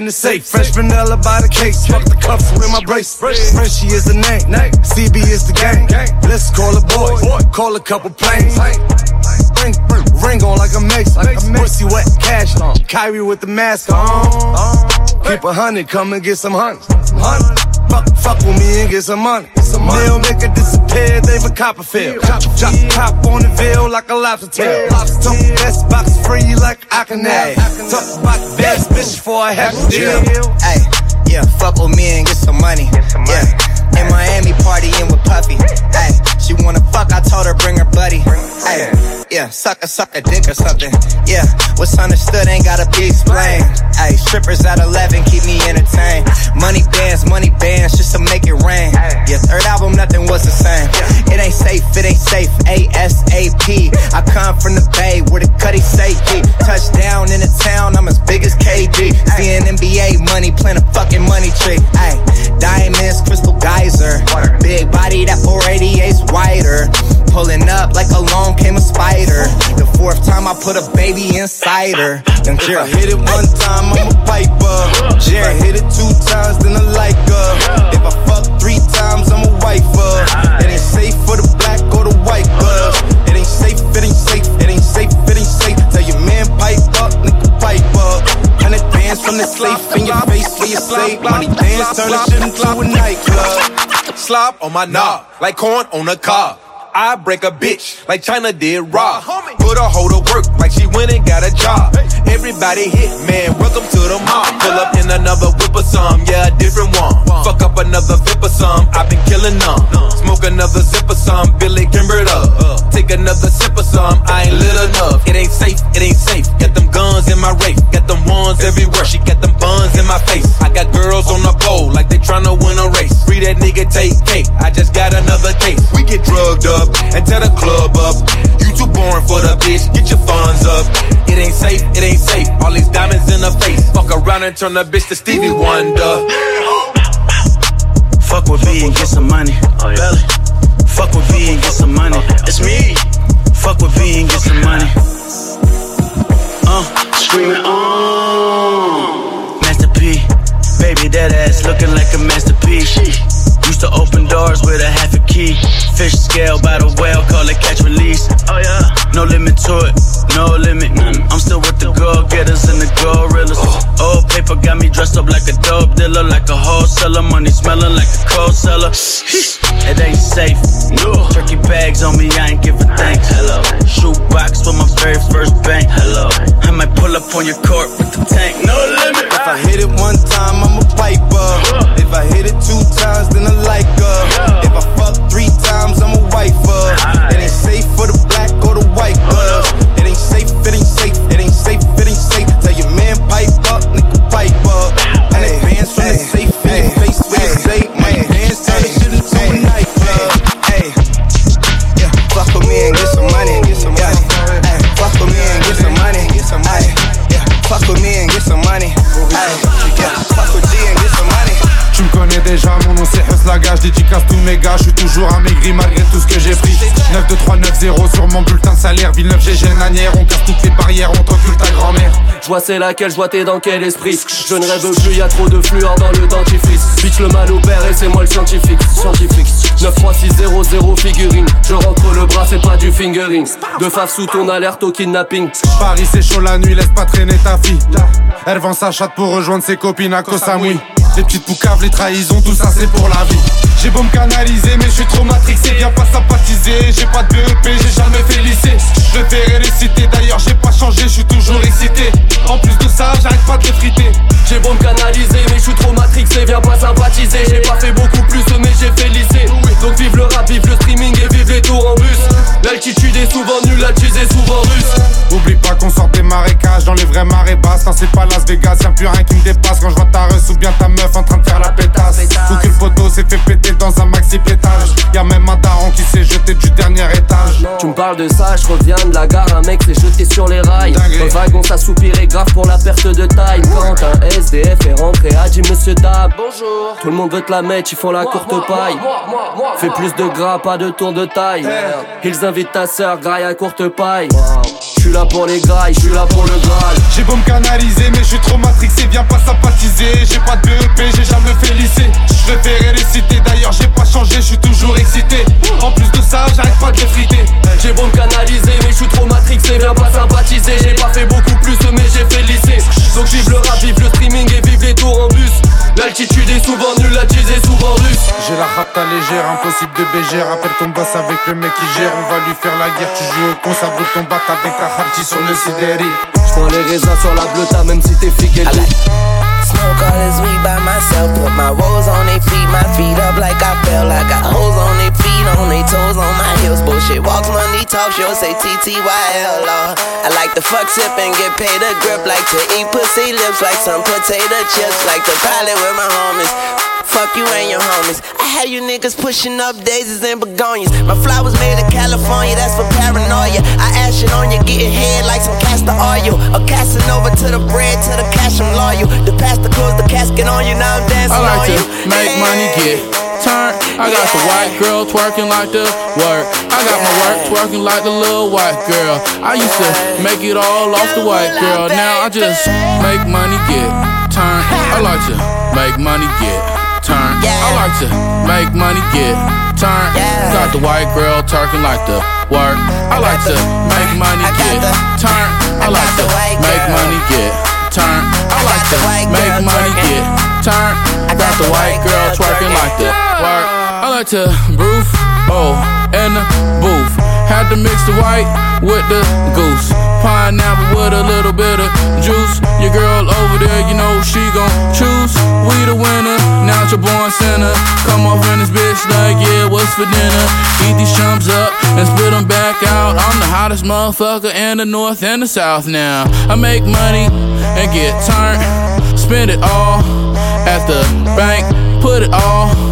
in the safe. Fresh vanilla by the case. Fuck the cuffs with my brace. Frenchie is the name, CB is the gang. Let's call a boy, call a couple planes. Ring, ring on like a mace. Pussy wet, cash on. Kyrie with the mask on. Keep a hundred, come and get some hunts. Fuck, fuck with me and get some money. They'll make it disappear, they for Copperfield. Chop, chop, chop on the veil like a lobster tail. Talk best box free like I can have. Talk about the best bitch for a half deal. Hey, yeah, fuck with me and get some money. Yeah. In Miami, partying with Puffy. Hey, she wanna fuck, I told her bring her buddy. Hey, yeah, suck a suck a dick or something. Yeah, what's understood ain't gotta be explained. Hey, strippers at 11 keep me entertained. Money bands, money bands, just to make it rain. Yeah, third album, nothing was the same. It ain't safe, it ain't safe. ASAP. I come from the Bay where the cutty G. Touchdown in the town, I'm as big as KG. Seeing NBA money, playing a fucking money tree. Ay, diamonds, crystal geyser. Big body, that 488's wider. Pulling up like along came a spider. The fourth time I put a baby inside her. Then If I hit it one time, I'm a piper. If I hit it two times, then I like her. If I fuck three times, I'm a wifer. It ain't safe for the black or the white girl. It ain't safe, it ain't safe, it ain't safe, it ain't safe. Tell your man pipe up, nigga pipe up. Hundred bands from the safe in your face for your safe. Money dance, turn the shit into a nightclub. Slop on my knob, like corn on a cob. I break a bitch like Chyna did Rob. Put a hoe to work like she went and got a job. Everybody hit, man, welcome to the mob. Pull up in another whip or some, yeah, a different one. Fuck up another vip or some, I've been killing them. Smoke another zip or some, Billy Kimbered up. Take another sip or some, I ain't lit enough. It ain't safe, it ain't safe. Got them guns in my race, got them ones everywhere. She got them buns in my face. I got girls on the pole like they tryna win a race. Free that nigga take cake, I just got another case. We get drugged up and tear the club up. You too boring for the bitch, get your funds up. It ain't safe, it ain't safe. All these diamonds in the face. Fuck around and turn the bitch to Stevie Wonder. Fuck with B and get some money. Belly. Fuck with B and get some money. It's me. Fuck with B and get some money. Uh, screaming on. Master P. Baby, that ass looking like a masterpiece. Used to open doors with a half a key. Fish scale by the whale, call it catch release. Oh yeah. No limit to it, no limit. I'm still with the go getters and the gorillas. Old paper got me dressed up like a dope dealer, like a wholesaler. Money smelling like a cold cellar. It ain't safe. No. Turkey bags on me, I ain't give a thanks. Hello. Shoe box for my very first bank. Hello. I might pull up on your court with the tank. No limit. If I hit it one time, I'm a piper. If I hit it two times, then I like her. If I fuck three times, I'm a wifer. It ain't safe for the black or the white girl. It ain't safe, it ain't safe, it ain't safe, it ain't safe. Tell your man pipe up, nigga pipe up. And it bands from the safe in your face when you say, my dance turn this shit into a nightclub. Hey, yeah, fuck with me and get some money. Get some money. Hey, fuck with me and get some money. Get some money. Yeah, fuck with me and get some money. Déjà, mon nom c'est Huslaga, je dédicace tous mes gars, je suis toujours amaigri malgré tout ce que j'ai pris. 9 2 3 9 0 sur mon bulletin de salaire, Villeneuve GG Nanière, on casse toutes les barrières, on t'encule ta grand-mère. Je vois c'est laquelle, je vois t'es dans quel esprit. Je ne rêve plus, y a trop de fluor dans le dentifrice. Pitch le mal au père et c'est moi le scientifique. Scientifique. 9 3 6 0 0 figurine. Je rentre le bras, c'est pas du fingering. De faf sous ton alerte au kidnapping. Paris c'est chaud la nuit, laisse pas traîner ta fille Elle vend sa chatte pour rejoindre ses copines à Koh Samui. Les petites poucaves, les trahisons, tout ça c'est pour la vie. J'ai beau me canaliser mais je suis trop matrixé Viens pas sympathiser, j'ai pas de BEP, j'ai jamais fait lycée. Je vais réciter, d'ailleurs j'ai pas changé, je suis toujours excité. En plus de ça, j'arrête pas de l'effriter J'ai beau me canaliser mais je suis trop matrixé Viens pas sympathiser J'ai pas fait beaucoup plus mais j'ai fait lycée. Donc vive le rap, vive le streaming et vive les tours en bus. L'altitude est souvent nulle, la cheese est souvent russe. Oublie pas qu'on sort des marécages dans les vraies marées basses. Non c'est pas Las Vegas, y'a plus rien qui me dépasse. Quand je vois ta reuse ou bien ta meuf en train de faire la pétasse Le poteau s'est fait péter dans un maxi pétage Y'a même un daron qui s'est jeté du dernier étage. Tu me parles de ça, je reviens de la gare, un mec s'est jeté sur les rails. Le wagon s'assoupirait grave pour la perte de taille. Quand un SDF est rentré, a dit monsieur Dab Bonjour. Tout le monde veut te la mettre, ils font la courte paille. Fais plus de gras, pas de tour de taille. Ils invitent ta sœur, graille à courte paille. Je suis là pour les grailles, je suis là pour le Graal. J'ai beau me canaliser mais je suis trop matrixé. Viens pas sympathiser, Rapta légère, impossible de BG Rappelle ton boss avec le mec qui gère On va lui faire la guerre, tu joues au con, ça brûle ton bat avec ta hardy sur le CDRI J'prends les raisins sur la bleuta même si t'es figué Smoke all this weed by myself. Put my woes on their feet, my feet up like I fell. I got hoes on their feet, on their toes, on my heels. Bullshit walks, money talks, you'll say TTYL. I like to fuck, sip, and get paid a grip. Like to eat pussy lips, like some potato chips. Like to pilot with my homies. Fuck you and your homies. I had you niggas pushing up daisies and begonias. My flowers made in California, that's for paranoia. I ash it on you, getting head like some castor oil. Casting over to the bread, to the cash, I'm loyal. The pastor closed the casket on you, now I'm dancing I like on to you. make money, get turned. I got the white girl twerking like the work. I got my work twerking like the little white girl. I used to make it all off the white girl. Now I just make money, get turned. I like to make money, get turned. I like to make money, get turned. Got the white girl twerking like the work. I like to make money, get turned. I like to make money, get turned. I like to make money, get turned. I got the white girl twerking like the work. Like to roof, oh, in the booth. Had to mix the white with the goose. Pineapple with a little bit of juice. Your girl over there, you know she gon' choose. We the winner, now your born sinner. Come off in this bitch like, yeah, what's for dinner? Eat these chumps up and spit them back out. I'm the hottest motherfucker in the north and the south now. I make money and get turned. Spend it all at the bank. Put it all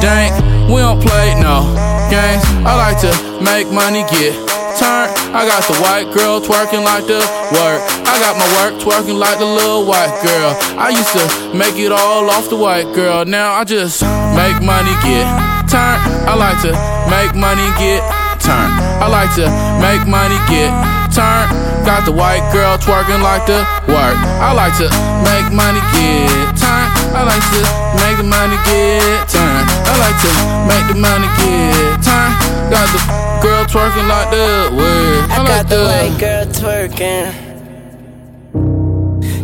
dank. We don't play no games. I like to make money, get turned. I got the white girl twerking like the work. I got my work twerking like the little white girl. I used to make it all off the white girl. Now I just make money, get turned. I like to make money, get turned. I like to make money, get turned. Got the white girl twerking like the work. I like to make money, get turned. I like to make money, get turned. I like to make the money, get turned. Got the girl twerking like the work. I, I got the the white girl twerking.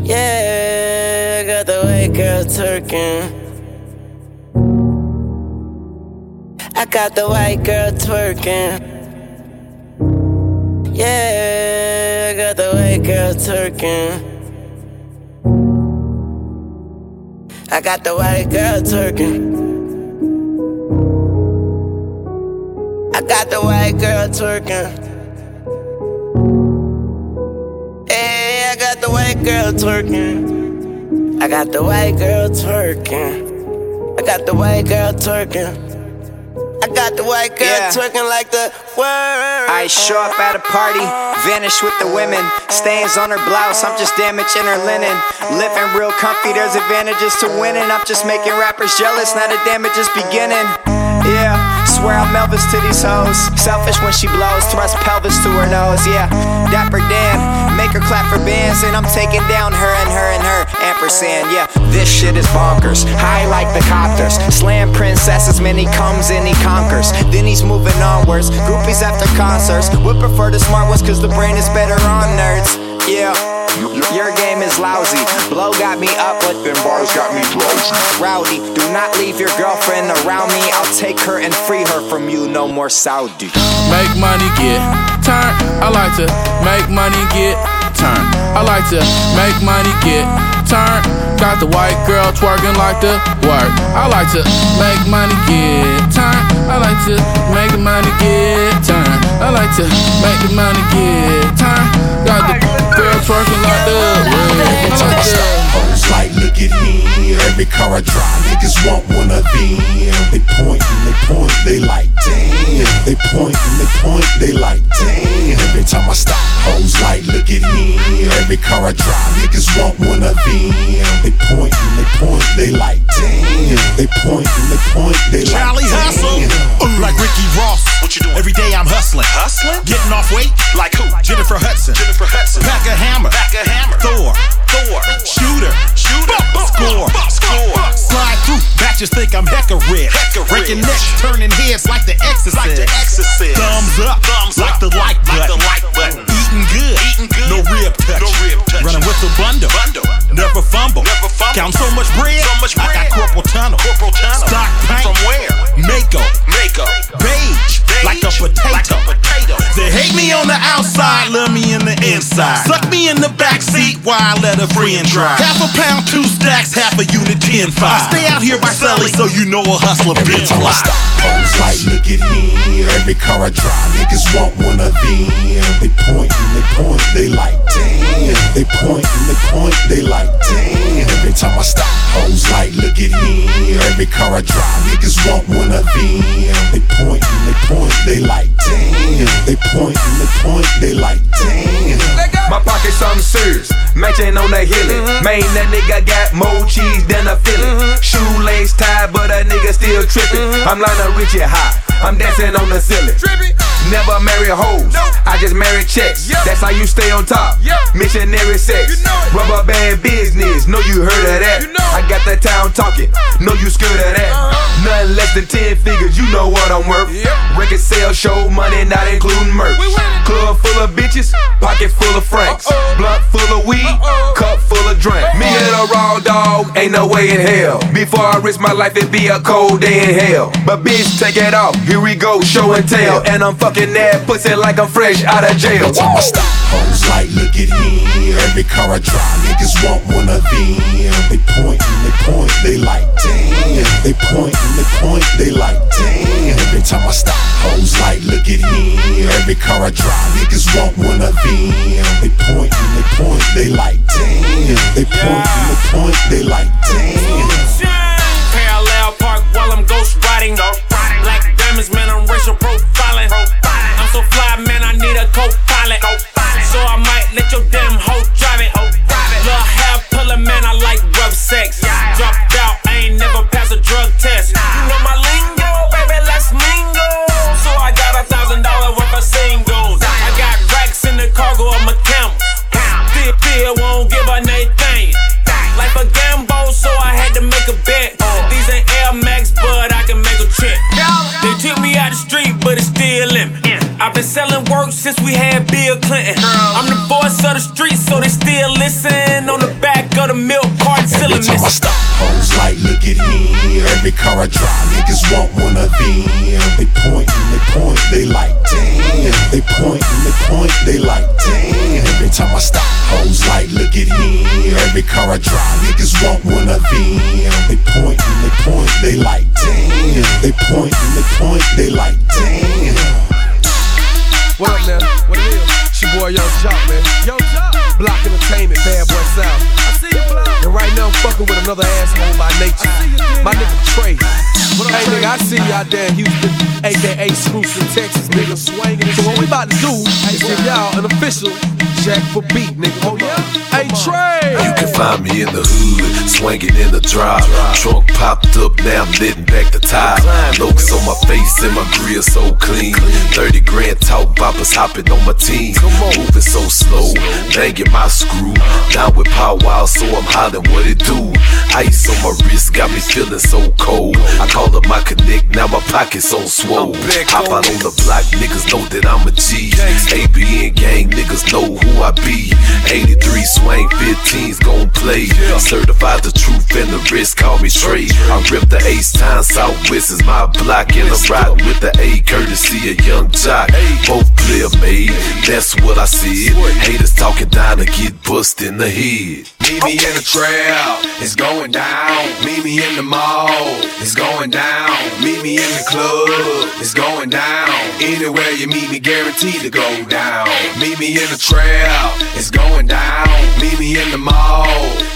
Yeah. I got the white girl twerking. I got the white girl twerking. Yeah, I got the white girl twerking. I got the white girl twerking. I got the white girl twerking. Hey, I got the white girl twerking. I got the white girl twerking. I got the white girl twerking. I got the white girl Yeah. twerking like the word. I show up at a party, vanish with the women. Stains on her blouse, I'm just damaging her linen. Living real comfy, there's advantages to winning. I'm just making rappers jealous, now the damage is beginning. Yeah, swear I'm Elvis to these hoes. Selfish when she blows, thrust pelvis to her nose. Yeah, Dapper Dan, make her clap for bands, and I'm taking down her and her and her. Ampersand, yeah, this shit is bonkers. High like the copters, slam princesses, man, he comes and he conquers. Then he's moving onwards, groupies after concerts. Would prefer the smart ones, cause the brain is better on nerds. Yeah. Your game is lousy. Blow got me up, but them bars got me drowsy. Rowdy, do not leave your girlfriend around me. I'll take her and free her from you. No more Saudi. Make money, get turned. I like to make money, get turned. I like to make money, get turned. Got the white girl twerking like the work. I like to make money, get turned. I like to make money, get turned. I like to make the money, get time. Got the girl twerking like the work. I like. Hoes like, look at him. Every car I drive, niggas want one of them. They point and they point, they like, damn. They point and they point, they like, damn. Every time I stop, hoes like, look at him. Every car I drive, niggas want one of them. They point and they point, they like, damn. They point and they point, they like, Charlie damn. Hustle, like Ricky Ross. What you doing? Every day I'm hustling. Hustling? Getting off weight? Like who? Jennifer Hudson. Jennifer Hudson. Pack a hammer. Pack a hammer. Thor. Thor. Shooter. Shooter. Score. Score. Slide through. Batches think I'm rich. Hecka Breaking necks, turning heads like the exorcist. Like the exorcist. Thumbs up. Thumbs like the like button. Like the like button. Eating good. Eating good. No rib touch. No rib touch. Running with the bundle. Bundle. Never fumble. Never fumble. Count so much bread. So much bread. I got carpal tunnel. Carpal tunnel. Stock paint. From where? Mako. Mako. Beige. Like a potato. They hate me on the outside, love me in the inside. Suck me in the back seat while I let a friend drive. Half a pound, two stacks, half a unit, ten five. I Stay out here by Sully so you know a hustler Every been time I fly. stop, hoes like, look at him. Every car I drive, niggas want one of them. They point and they point, they like, damn. They point and they point, they like, damn. Every time I stop, hoes like, look at him. Every car I drive, niggas want one of them. They point and they point, they like, damn. They point and they point, they like, damn. My pocket something serious, matching on the hilly. Mm-hmm. Man, that nigga got more cheese than a Philly. Mm-hmm. Shoelace tied, but a nigga still tripping. Mm-hmm. I'm Lionel Richie high, I'm dancing on the ceiling. Never marry hoes, I just marry checks. That's how you stay on top. Missionary sex, rubber band business. Know you heard of that? I got the town talking. Know you scared of that? Nothing less than ten figures. You know what I'm worth. Record sales, show money, not including merch. Club full of bitches, pocket full of francs. Blunt full of weed, cup full of drink. Me and a raw dog, ain't no way in hell. Before I risk my life, it'd be a cold day in hell. But bitch, take it off. Here we go, show and tell. And I'm fucking that pussy like I'm fresh out of jail. Every time I stop, hoes like, look at him. Every car I drive, niggas want one of them. They point and they point, they like, damn. They point and they point, they like, damn. Every time I stop, hoes like, look at him. Every car I drive, niggas want one of them. They point and they point, they like, damn. They point and they point, they like, damn. Parallel park while I'm ghost riding. Black diamonds, man, I'm racial profiling. So fly, man, I need a co-pilot. So I might let your damn hoe drive it. Lil' hair pulling, man, I like rough sex. Dropped out, I ain't never passed a drug test. You know my work since we had Bill Clinton. I'm the voice of the streets, so they still listen. On the back of the milk carton Every ceiling time I stop, hoes like, look at him. Every car I drive, niggas want one of them. They point and they point, they like, damn. They point and they point, they like, damn. Every time I stop, hoes like, look at him. Every car I drive, niggas want one of them. They point and they point, they like, damn. They point and they point, they like, damn. What up, man? What it is? Your boy Yung Joc, man. Yung Joc. Block Entertainment, Bad Boy South. I see you, Block. And right now I'm fucking with another asshole by nature. My nigga Trae. Hey, nigga, I see there in Houston, aka Screwston Texas, nigga, swinging. So what we about to do is give y'all an official Jack for beat, nigga. Oh yeah. Hey Trae. You can find me in the hood, swinging in the drive. Trunk popped up, now I'm letting back the tire. Looks on my face and my grill so clean. 30 grand talk boppers hopping on my team. Moving so slow, banging my screw. Down with Paul Wall, so I'm hollering what it do. Ice on my wrist got me feeling so cold. I call up my connect, now my pockets on swole. Hop out on the block, niggas know that I'm a G. ABN gang, niggas know who I be. 83 swing, 15's gon' play. Certified the truth and the risk, call me Trae. I rip the H-Town, Southwest is my block. And I'm riding with the A, courtesy of Yung Joc. Both clear made, that's what I said. Haters talking down to get bust in the head. Meet me in the trail, it's going down. Meet me in the mall, it's going down. Meet me in the club, it's going down. Anywhere you meet me, guaranteed to go down. Meet me in the trail, it's going down. Meet me in the mall,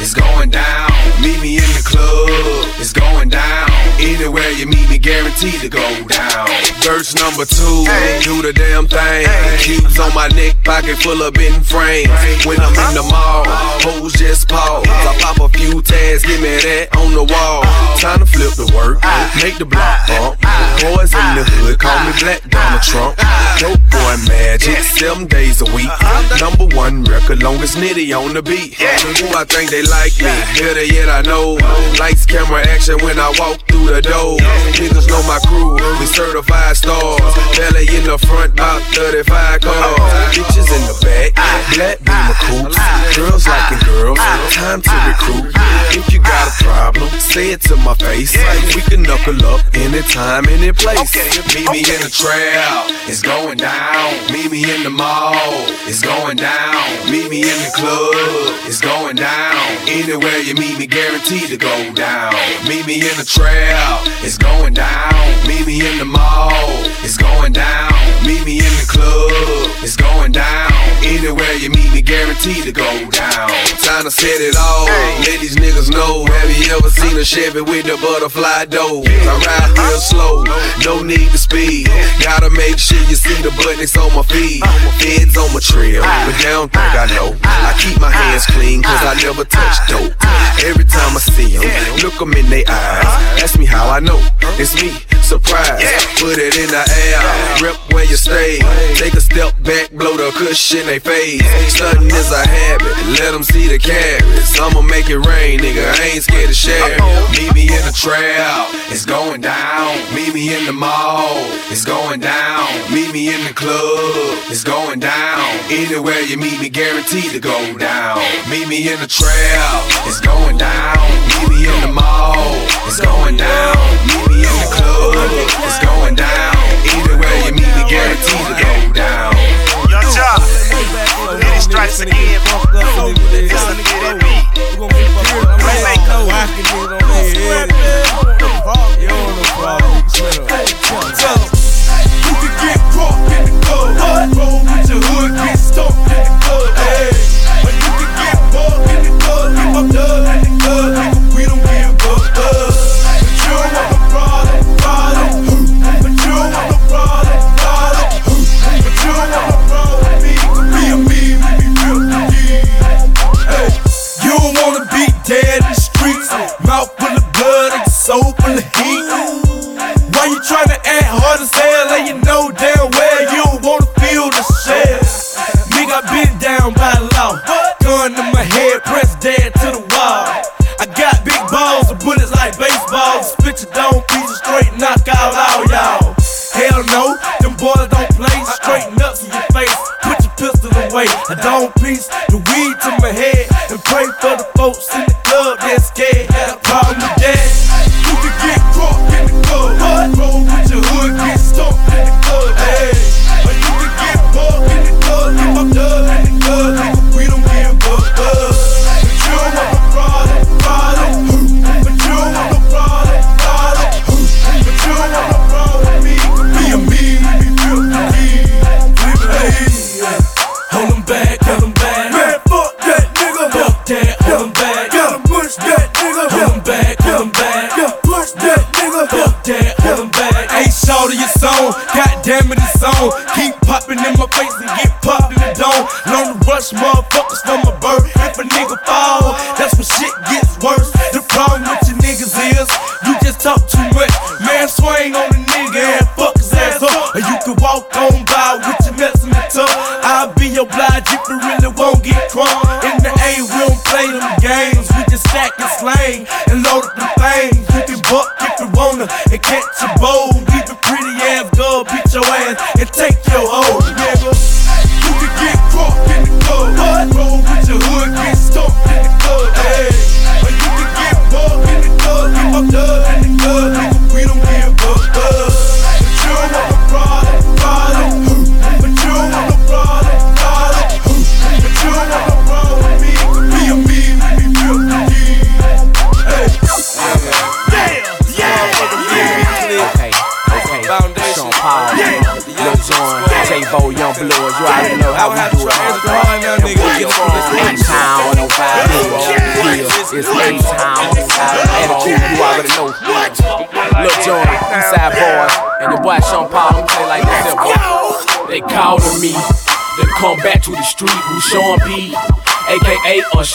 it's going down. Meet me in the club, it's going down. Anywhere you meet me, guaranteed to go down. Verse number two, do the damn thing. Cubes on my neck, pocket full of bitten frames. When I'm in the mall, hoes just pause. I pop a few tags, give me that on the wall. Uh-huh. Time to flip the work, uh-huh. make the block uh-huh. bump. Boys in the hood, call me Black Donald Trump. Dope boy magic, seven days a week. Number one record, longest nitty on the beat. Yeah. Who I think they like me, better yet I know. Lights, camera, action when I walk through the door. Niggas know my crew, we certified stars. Belly in the front, about 35 cars. Uh-huh. Bitches in the back, uh-huh. black beamer uh-huh. coops. Girls liking girls, time to recruit. If you got a problem, say it to my face. We can knuckle up anytime, any place. Meet me in the trail, it's going down. Meet me in the mall, it's going down. Meet me in the club, it's going down. Anywhere you meet me, guaranteed to go down. Meet me in the trail, it's going down. Meet me in the mall, it's going down. Meet me in the club, it's going down. Anywhere you meet me, guaranteed to go down. Time to set it all. Let these niggas know. Have you ever seen a Chevy with the butterfly door? I ride real slow, no need to speed. Gotta make sure you see the buttons on my feet. Feds on my trail, don't think I know. I keep my hands clean, cause I never touch dope. Every time I see them, look them in their eyes. Ask me how I know. It's me, surprise. Put it in the air, Rip where you stay. Take a step back, blow the cushion they face. Stunting is a habit, let them see the carats. I'ma make it rain, nigga. I ain't scared to share. Meet me in the trail, it's going down. Meet me in the mall, it's going down. Meet me in the club, it's going down. Anywhere you meet me, guaranteed to go down. Meet me in the trail, it's going down. Meet me in the mall, it's going down. Me in the club, it's going down. Anywhere you meet me, guaranteed to go down. Yung Joc, many stripes again. It's a get beat. You can get caught in the club. Roll with your hood, get stuck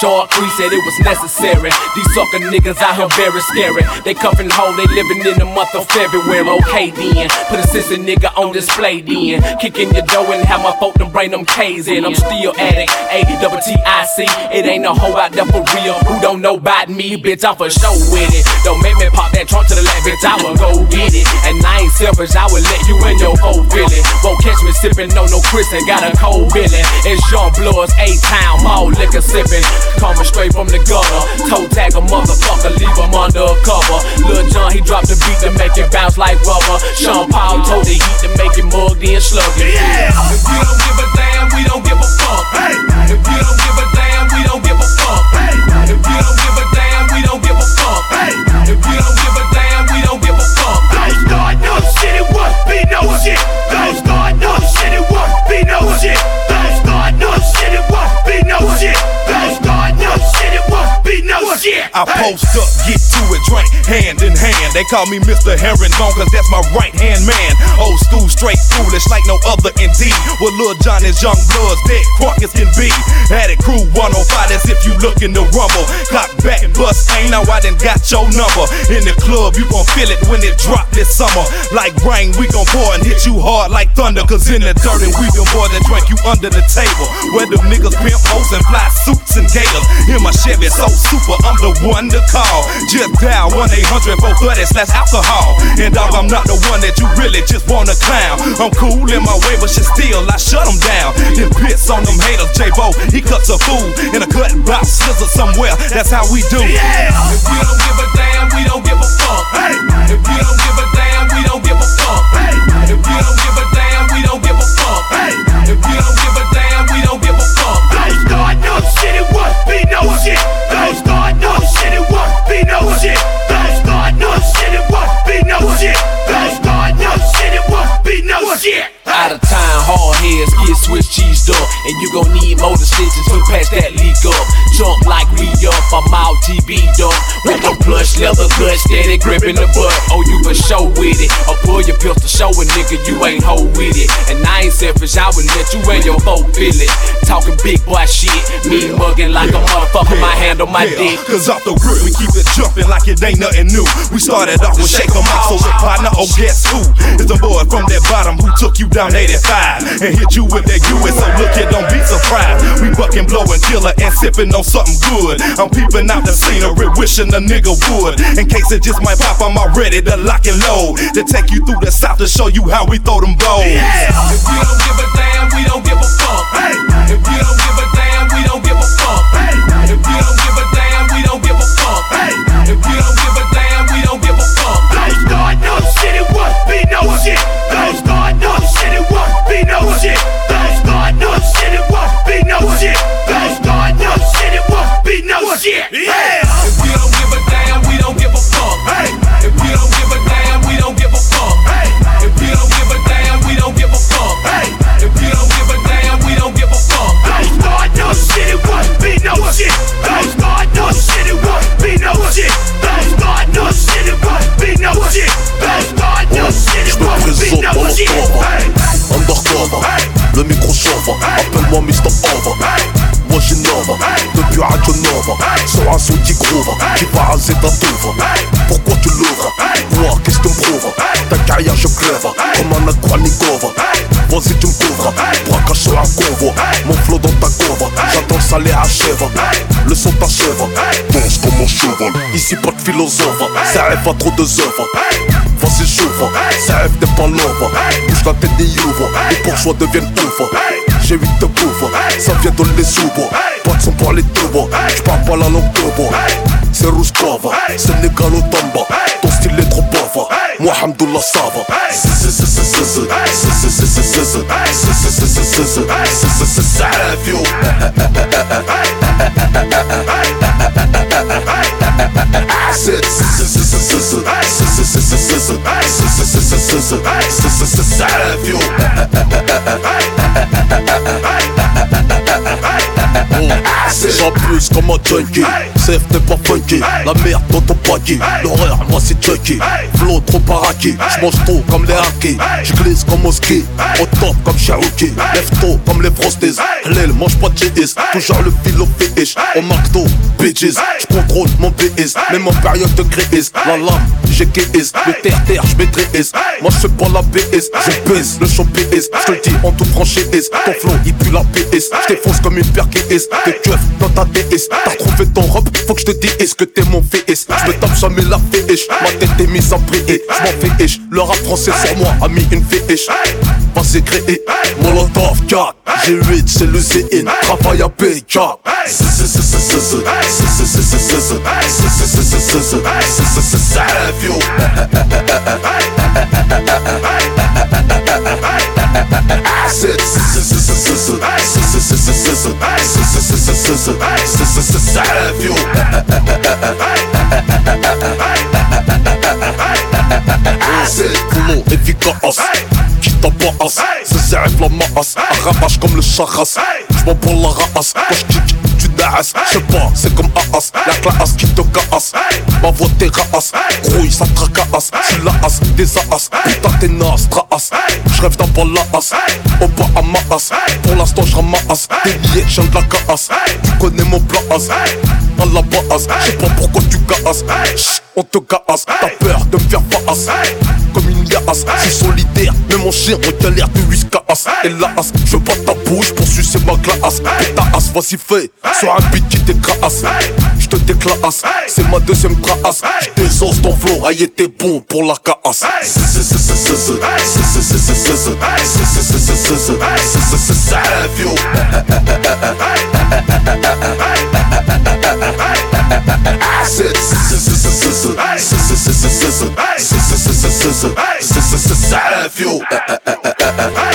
AKA short Cree said it was necessary. These sucker niggas out here very scary. They cuffin' home, they living in the month of February. Okay then, put a sister nigga on display then. Kicking your door and have my folk them bring them K's in. I'm still addict, A double T I C. It ain't no hoe out there for real. Who don't know about me, bitch? I'm for show with it. Don't make me pop that trunk to the left, bitch. I will go get it. And I ain't selfish, I will let you in your whole feeling. Won't catch me sippin' no no Chris and got a cold feeling. It's Jean Bloods, A Town, mall liquor sippin'. Coming straight from the gutter. Toe tag a motherfucker, leave him under a cover. Lil Jon, he dropped the beat to make it bounce like rubber. Sean Paul told the heat to make it mugged in sluggish. Yeah. If you don't give a damn, we don't give a fuck. Hey. If you don't give a damn, we don't give a fuck. Hey. If you don't give a damn, we don't give a fuck. Hey. If you don't give a damn, we don't give a fuck. Don't start no shit, it won't be no shit. Don't start no shit, it won't be no shit. Don't start no shit, it won't be no shit. Shit. I post up, get to it, drink hand in hand. They call me Mr. Herringbone, cause that's my right hand man. Old school, straight foolish, like no other indeed. With Lil Jon is young bloods, dead crunk as can be. Had it crew 105, as if you looking to rumble. Clock back, bust ain't now I done got your number. In the club, you gon' feel it when it drop this summer. Like rain, we gon' pour and hit you hard like thunder. Cause in the dirt, and we them more than drink you under the table. Where them niggas pimp hoes and fly suits and gators. In my Chevy, so super, I'm the one to call. Just dial 1 800 430 slash alcohol. And dog, I'm not the one that you really just wanna clown. I'm cool in my way, but shit still, I shut them down. Then bits on them haters, J-Bo, he cuts a fool in a cut box scissor somewhere. That's how we do. Yeah. If you don't give a damn, we don't give a fuck. Hey. If you don't give a damn, we don't give a fuck. Hey. If you don't give a damn, we don't give a fuck. Hey. If you don't give a damn, we don't give a fuck. Don't start no shit, it won't be no shit. Don't start no shit, it won't be no shit. Don't start no shit, it won't be no shit. Shit. Out of time, hard heads get Swiss cheesed up. And you gon' need motor stitches to patch that leak up. Jump like me up, I'm out TB up. With the plush leather gut, steady gripping the butt. Oh, you for show with it. Or pull your pistol, show a nigga you ain't hoe with it. And I ain't selfish, I would let you and your folk feel it. Talking big boy shit, me mugging like a motherfucker, my hand on my dick. Cause off the grip, we keep it jumping like it ain't nothing new. We started off with Shake 'em Off, so partner, oh guess who? It's the boy from that bottom who took you down 85 and hit you with that US. So look it, don't be surprised. We bucking, blowing, killer, and sipping on something good. I'm peeping out the scenery, wishing a nigga would. In case it just might pop, I'm already to lock and load. To take you through the south to show you how we throw them bows. Yeah. If you don't give a damn, we don't give a fuck. Hey. If you don't give a damn, we don't give a fuck. If you don't give a damn, we don't give a fuck. If you don't give a damn, we don't give a fuck. Don't start no shit, it won't be no shit. Shit. Yeah. If you don't give a damn, we don't give a fuck. If you don't give a damn, we don't give a fuck. If you don't give a damn, we don't give a fuck. If you don't give a damn, we don't give a fuck. Don't start no shit, it won't be no shit. Don't start no shit, it won't be no shit. Don't start no shit, it won't be no shit. Don't start no shit, it won't be no shit. Undercover, le micro chauffe, appelle-moi Mr. Over. Radio Nova, sur un son qui groove, qui parasite ta touve. Pourquoi tu l'ouvres? Moi, qu'est-ce que tu me prouves? Ta carrière je crève, comme un Aquanikova. Vas-y tu me couvres, braquage sur un convoi Mon flow dans ta courbe, j'attends ça les achève Le son t'achève, danse comme un cheval. Ici pas de philosophe, ça rêve pas trop de œuvres. Vas-y j'ouvre, ça rêve des l'ouvre Bouge la tête des youves, les bourgeois deviennent ouf. J'ai 8 de bouffe, ça vient de pas de зуба Пальцем палит дуба, j'parle pas la langue de bois C'est rouge clava, Sénégal au tamba Ton style est trop bavard, moi Hamdoullah plus comme un junkie, safe t'es pas funky. La merde dans ton paquet, l'horreur moi c'est Chucky. Flow trop paraki, j'mange trop comme les hackers J'glisse comme au ski, au top comme Cherokee Lève tôt comme les frosties, Hellel mange pas de GS Toujours le fil au fish, au McDo, bitches. J'contrôle mon PS, même en période de crise. La lame, j'ai KS, le terre-terre j'maîtrise Moi j'fais pas la PS, je pèse le champ PS J'te le dis en toute franchise, ton flow il pue la PS J't'effonce comme une paire KS, t'es keufs dans ta DS T'as retrouvé ton robe, faut que je te dise que t'es mon fils Je me tape jamais la fiche, ma tête est mise en prier Je m'en fiche, le rap français sur moi a mis une fiche Vas-y créé, Molotov 4 G8 c'est le ZN, travail à PK سعى فيهم كله في قصص كي طبقص سزعف لمقص اخبش كم للشخص J'm'en prends la race. Quand j'kick tu naas J'sais pas c'est comme Aas. La classe qui te casse. Ma voix t'es raas Grouille ça tracasse. J'suis la as des as. Putain t'es naze traas J'rêve d'un bal la as Au bas à ma as. Pour l'instant j'ramasse Des billets j'viens de la casse. Tu connais mon plan as À la base. J'sais pas pourquoi tu casses. Chut, On te casse. T'as peur de me faire face. Comme une liasse Je suis solidaire Mais mon chien on galère de whiskas Et la as Je veux pas ta bouche pour sucer ma glace. Et ta as vas-y fais Sur un beat qui t'écrase Je te déclasse C'est ma deuxième trace Je désosse ton flow Aïe t'es bon pour la casse Damn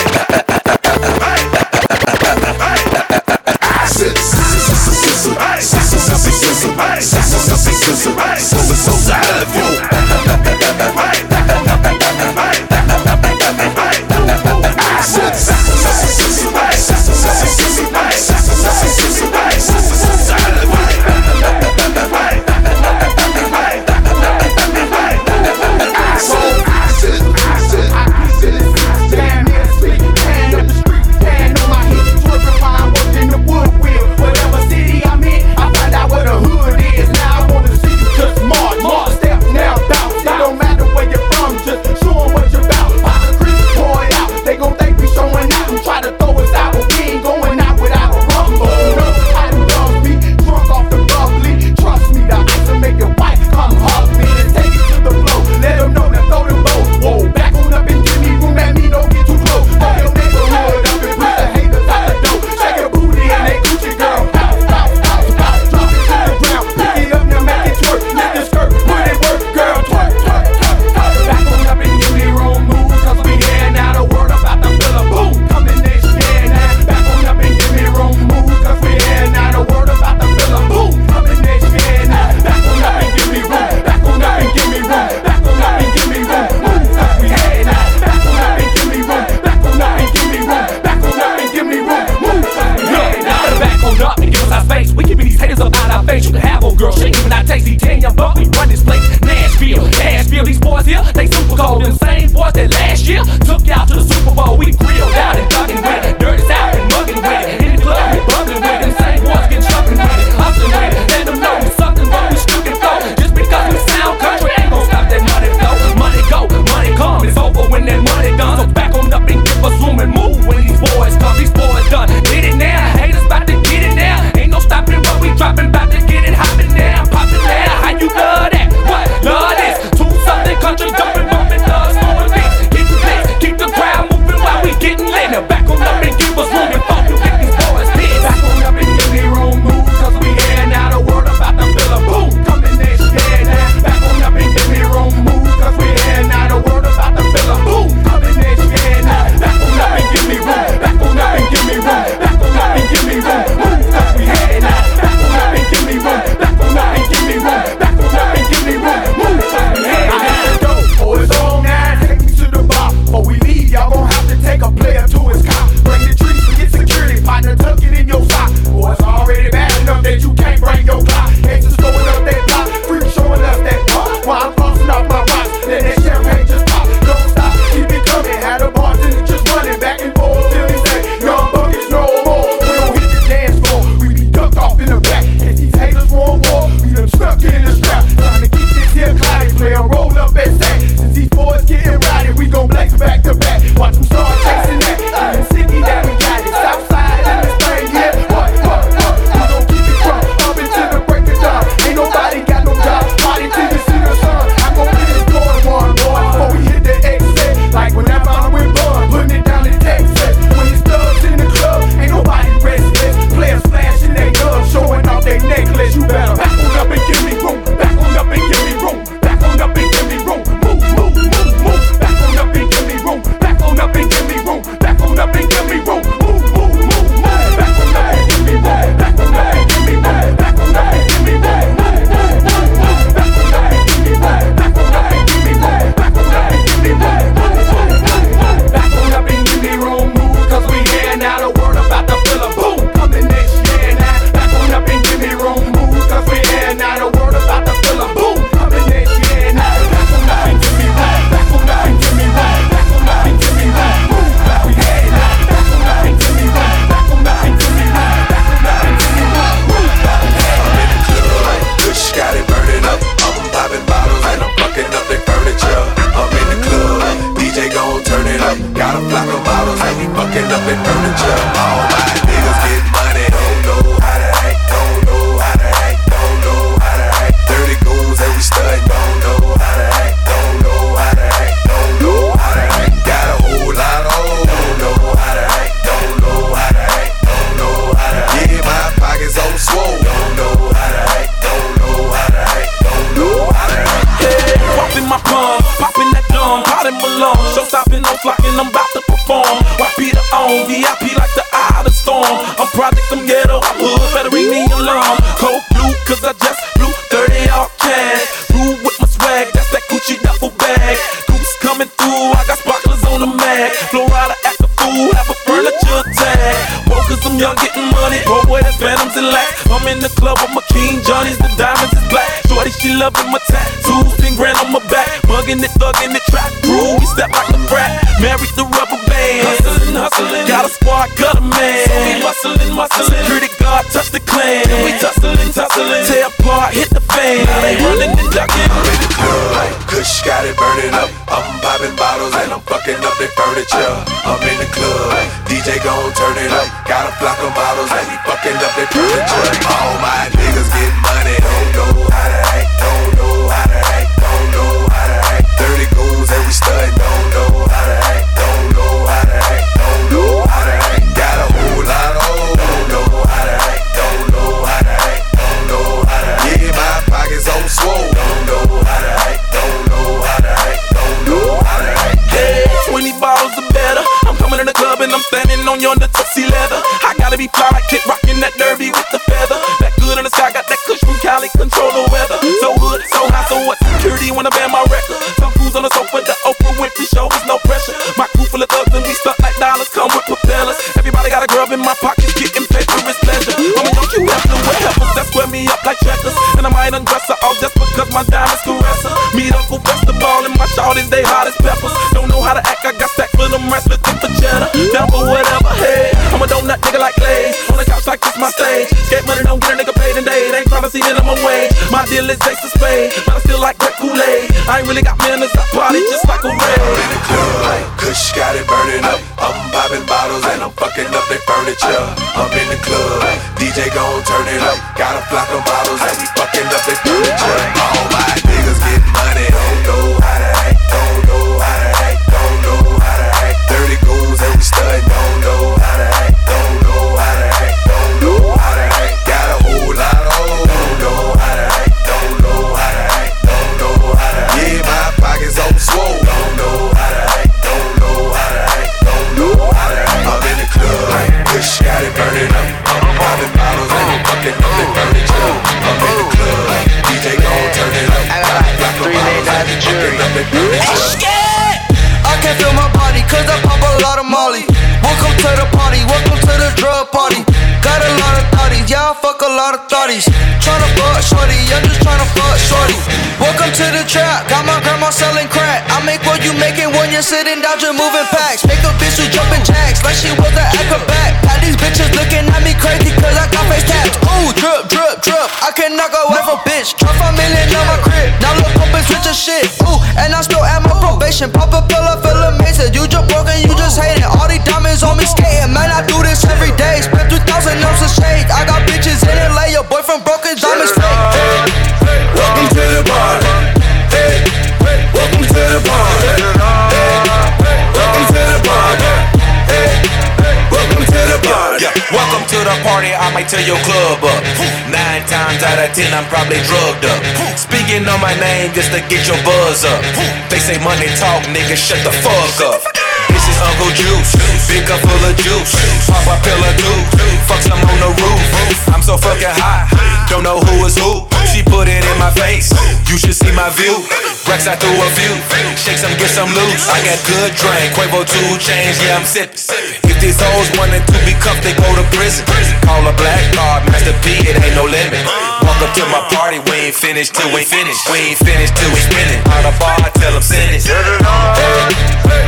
might your club up. Nine times out of ten, I'm probably drugged up. Speaking on my name just to get your buzz up. They say money talk, nigga, shut the fuck up. This is Uncle Juice, big cup full of juice. Pop a pill or two, fuck some on the roof. I'm so fucking hot, don't know who is who. She put it in my face, you should see my view. Rex, I threw a few, shake some, get some loose. I got good drink, Quavo two chains, yeah I'm sipping. If these hoes wanted to be cuffed, they go to prison. Call a black card, Master P, it ain't no limit. Walk up to my party, we ain't finished till we finish. We ain't finished till we spinning. On the bar, I tell them send it.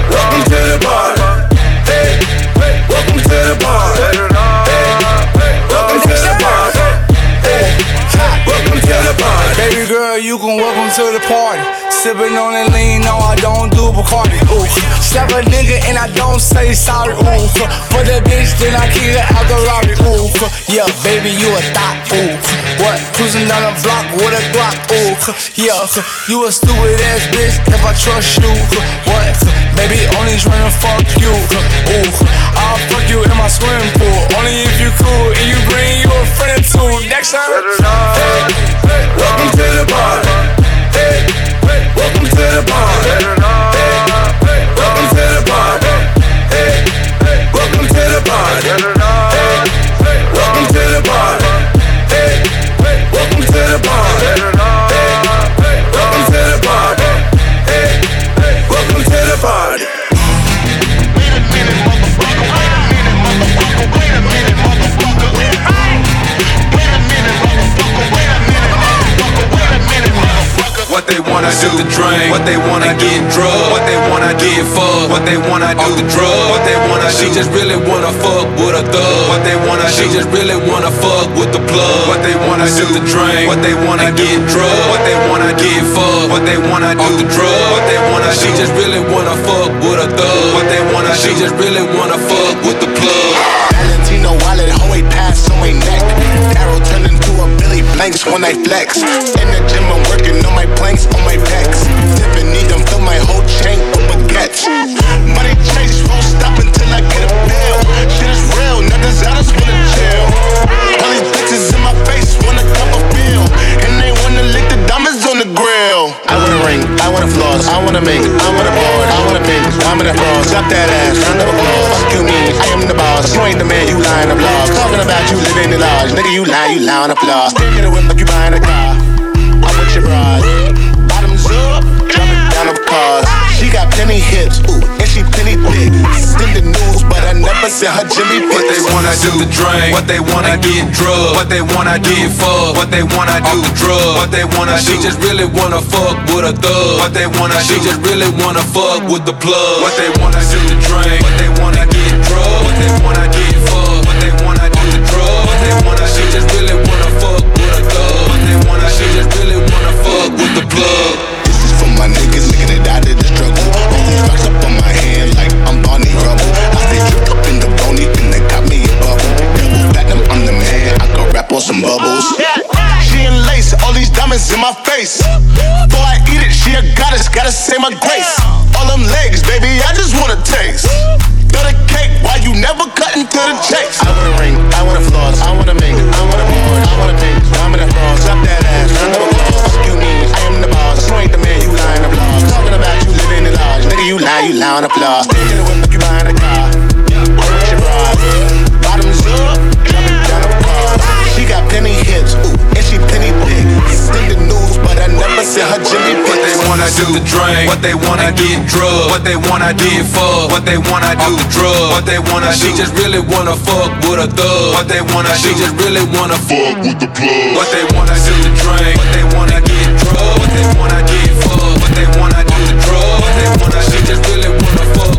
Welcome to the party. Hey, hey, welcome to the party. Welcome to the party. Baby girl, you can welcome to the party. Sipping on that lean, no, I don't do Bacardi. Ooh, slap a nigga and I don't say sorry. Ooh, for that bitch, then I keep it out the lobby. Ooh, yeah, baby, you a thought. Ooh, what? Cruising down the block with a Glock. Ooh, yeah, you a stupid ass bitch if I trust you. What? Baby, only tryna fuck you. Uh, ooh, I'll fuck you in my swimming pool. Only if you cool and you bring you a friend too. Next time. Hey, hey, welcome to the party. Hey, hey, welcome to the party. Hey, hey, welcome to the party. Hey, hey, welcome to the party. Hey, hey, welcome to the party. Hey, hey, welcome to the party. What they wanna do the drink, what they wanna get drugged, what they wanna get fucked, what they wanna do the drug, what they wanna she just really wanna fuck with a thug, what they wanna she just really wanna fuck with the plug, what they wanna do the drink, what they wanna get drugged, what they wanna get fucked, what they wanna do the drug, what they wanna she just really wanna fuck with a thug, what they wanna she just really wanna fuck with the plug. Valentino wallet, always pass on my neck. Blanks when I flex. In the gym, I'm working on my planks, on my pecs. Tiffany done fill my whole chain with baguettes. Money chase won't stop until I get a bill. Shit is real, niggas out us wanna chill. Ring, I want a floss, I wanna make, I want a board, I wanna pink, I'm in a floss. Drop that ass, round of applause. Fuck you mean, I am the boss. You ain't the man, you lying the blog. Talking about you living in the lodge. Nigga, you lie, you on the floor. Stick in the whip like you buying a car. I'm with your bride. Bottoms up, drop it down the cars. She got plenty hips, ooh, and she plenty thick. In the news, but I never seen her Jimmy What they wanna do the drink, what they wanna get drugged, what they wanna get fucked, what they wanna do the drug, what they wanna she just really wanna fuck with a thug, what they wanna she just really wanna fuck with the plug, what they wanna do the drink, what they wanna get drugged, what they wanna get fucked, what they wanna do the drug, what they wanna she just really wanna fuck with a thug, what they wanna she just really wanna fuck with the plug. want some bubbles. Oh, she in lace, all these diamonds in my face. Before I eat it, she a goddess, gotta say my grace. All them legs, baby, I just wanna taste. Throw a cake, why you never cutting to the chase? I wanna ring, I wanna floss, I wanna make, I wanna more, I wanna think, I'm in a frost, up that ass, I'm a boss. Excuse me, I am the boss, you ain't the man, you lying, I'm. Talking about you living in large, nigga, you lie, you lie on the floor. I never sent her Jimmy What they wanna do the drink, what they wanna get drugs, what they wanna get fuck, what they wanna do the drug, what they wanna she just really wanna fuck with a thug, what they wanna she just really wanna fuck with the plug, what they wanna do the drink, what they wanna get drugs, what they wanna get fuck, what they wanna do the drug, what they wanna she just really wanna fuck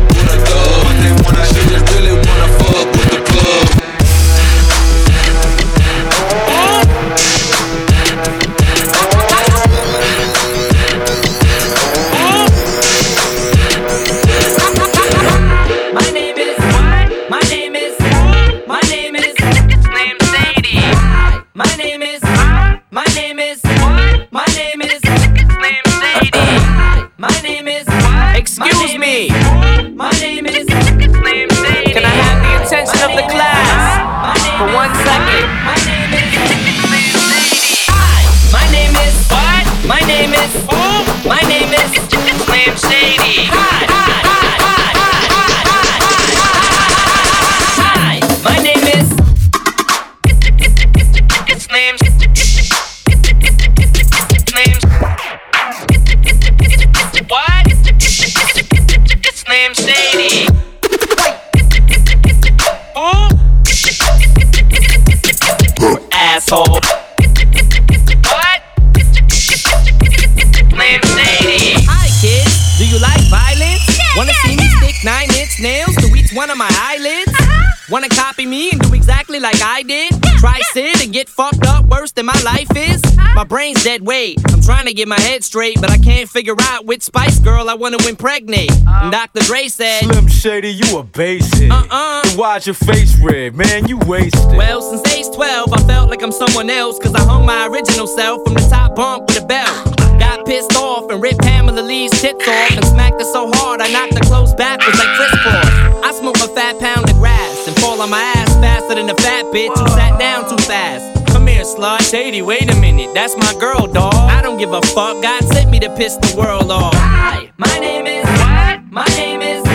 brain's dead weight. I'm trying to get my head straight, but I can't figure out which Spice Girl I wanna impregnate. Uh. And Dr. Dre said, Slim Shady, you a basic. Uh-uh. Then why's your face red, man? You wasted. Well, since age 12, I felt like I'm someone else. Cause I hung my original self from the top bunk with a belt. Got pissed off and ripped Pamela Lee's tits off and smacked her so hard I knocked her clothes backwards like Chris Paul. I smoke a fat pound of grass and fall on my ass faster than a fat bitch who sat down too fast. Come here, slut. Shady, wait a minute. That's my girl, dawg. I don't give a fuck. God sent me to piss the world off. Hi, my name is what? My name is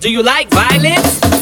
Do you like violence?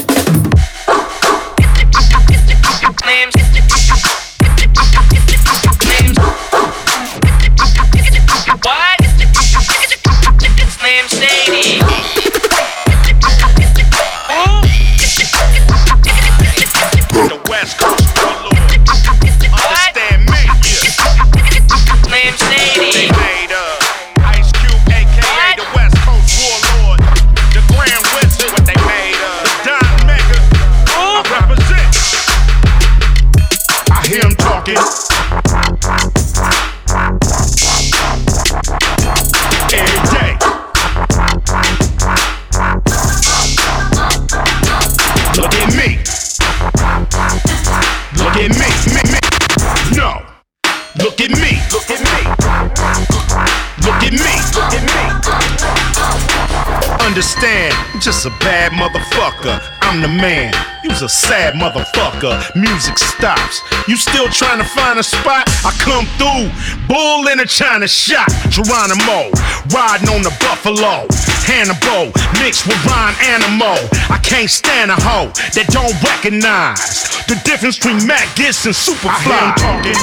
Understand, just a bad motherfucker. I'm the man. You's a sad motherfucker. Music stops. You still trying to find a spot? I come through. Bull in a China shot. Geronimo. Riding on the buffalo. Hannibal. Mixed with Ron Animal. I can't stand a hoe that don't recognize the difference between Matt Gitz and Superfly. I hear him talking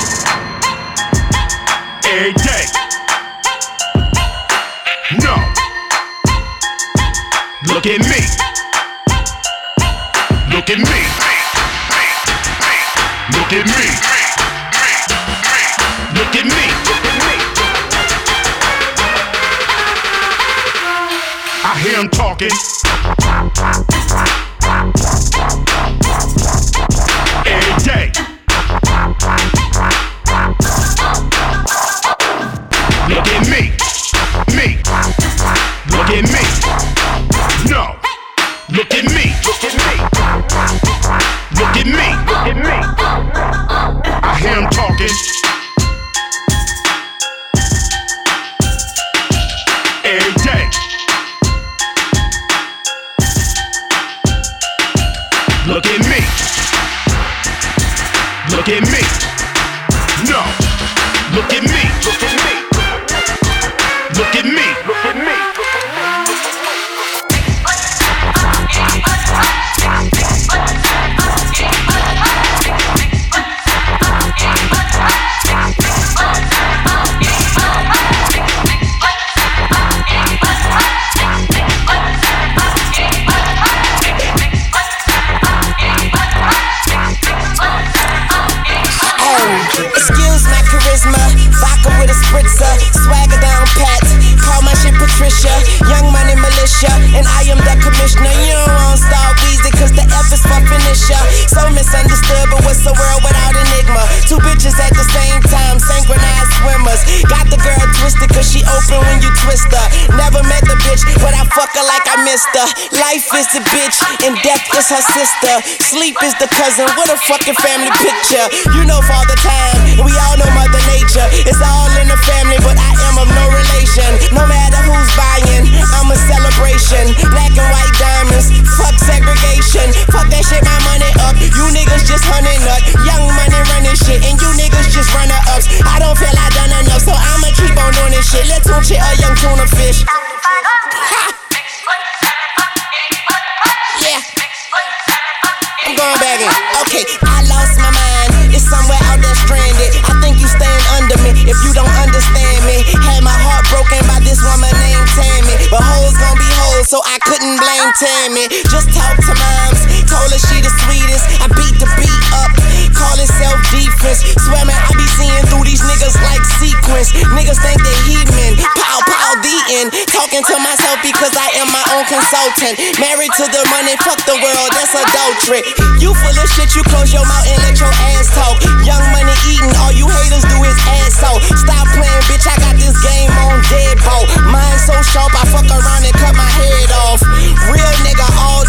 every day. Look at me. Look at me. Look at me. Look at me. I hear him talking. At me. And I am the commissioner. You don't want Star cause the F is for finisher. So misunderstood, but what's the world without enigma? Two bitches at the same. Got the girl twisted cause she open when you twist her. Never met the bitch, but I fuck her like I missed her. Life is the bitch and death is her sister. Sleep is the cousin. What a fucking family picture. You know father time, and we all know mother nature. It's all in the family, but I am of no relation. No matter who's buying, I'm a celebration. Black and white diamonds, fuck segregation. Fuck that shit, my money up. You niggas just hunting nut. Young money running shit, and you niggas just runner ups. I don't feel I done enough, so I'ma keep on doing this shit. Let's tune shit a young tuna fish. Yeah. I'm going back in. Okay, I lost my mind. It's somewhere out there stranded. I think you staying under me if you don't understand me. Had my heart broken by this woman named Tammy. But hoes gon' be hoes, so I couldn't blame Tammy. Just talk to moms. Told her she the sweetest. I beat the beat up. Call it self defense. Swear man, I be seeing through these niggas like sequence. Niggas think they heathen. Pow, pow, the end. Talking to myself because I am my own consultant. Married to the money, fuck the world, that's adultery. You full of shit, you close your mouth and let your ass talk. Young money eating, all you haters do is ass out. Stop playing, bitch, I got this game on deadbolt. Mine so sharp, I fuck around and cut my head off. Real nigga all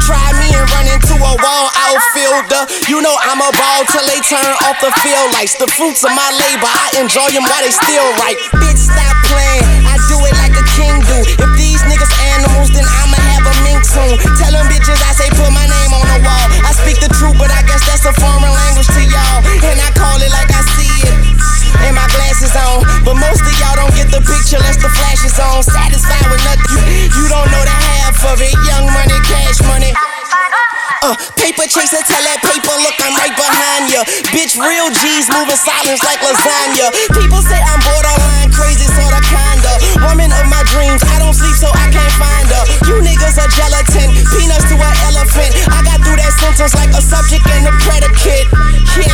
Try me and run into a wall outfielder. You know I'm a ball till they turn off the field lights. The fruits of my labor, I enjoy them while they still right. Bitch, stop playing. I do it like a king do. If these niggas animals, then I'ma have a mink soon. Tell them bitches I say put my name on the wall. I speak the truth, but I guess that's a foreign language to y'all. And I call it like I see it. And my glasses on. But most of y'all don't get the picture unless the flash is on. Satisfied with nothing. You, you don't know the half of it. Young money, cash money. Uh, paper chaser, tell that paper, look, I'm right behind ya. Bitch, real G's moving silence like lasagna. People say I'm borderline crazy, sorta kinda. Woman of my dreams, I don't sleep so I can't find her. You niggas are gelatin, peanuts to an elephant. I got through that sentence like a subject and a predicate. Yeah,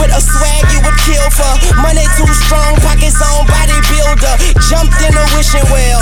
with a swag you would kill for. Money too strong, pockets on bodybuilder. Jumped in a wishing well.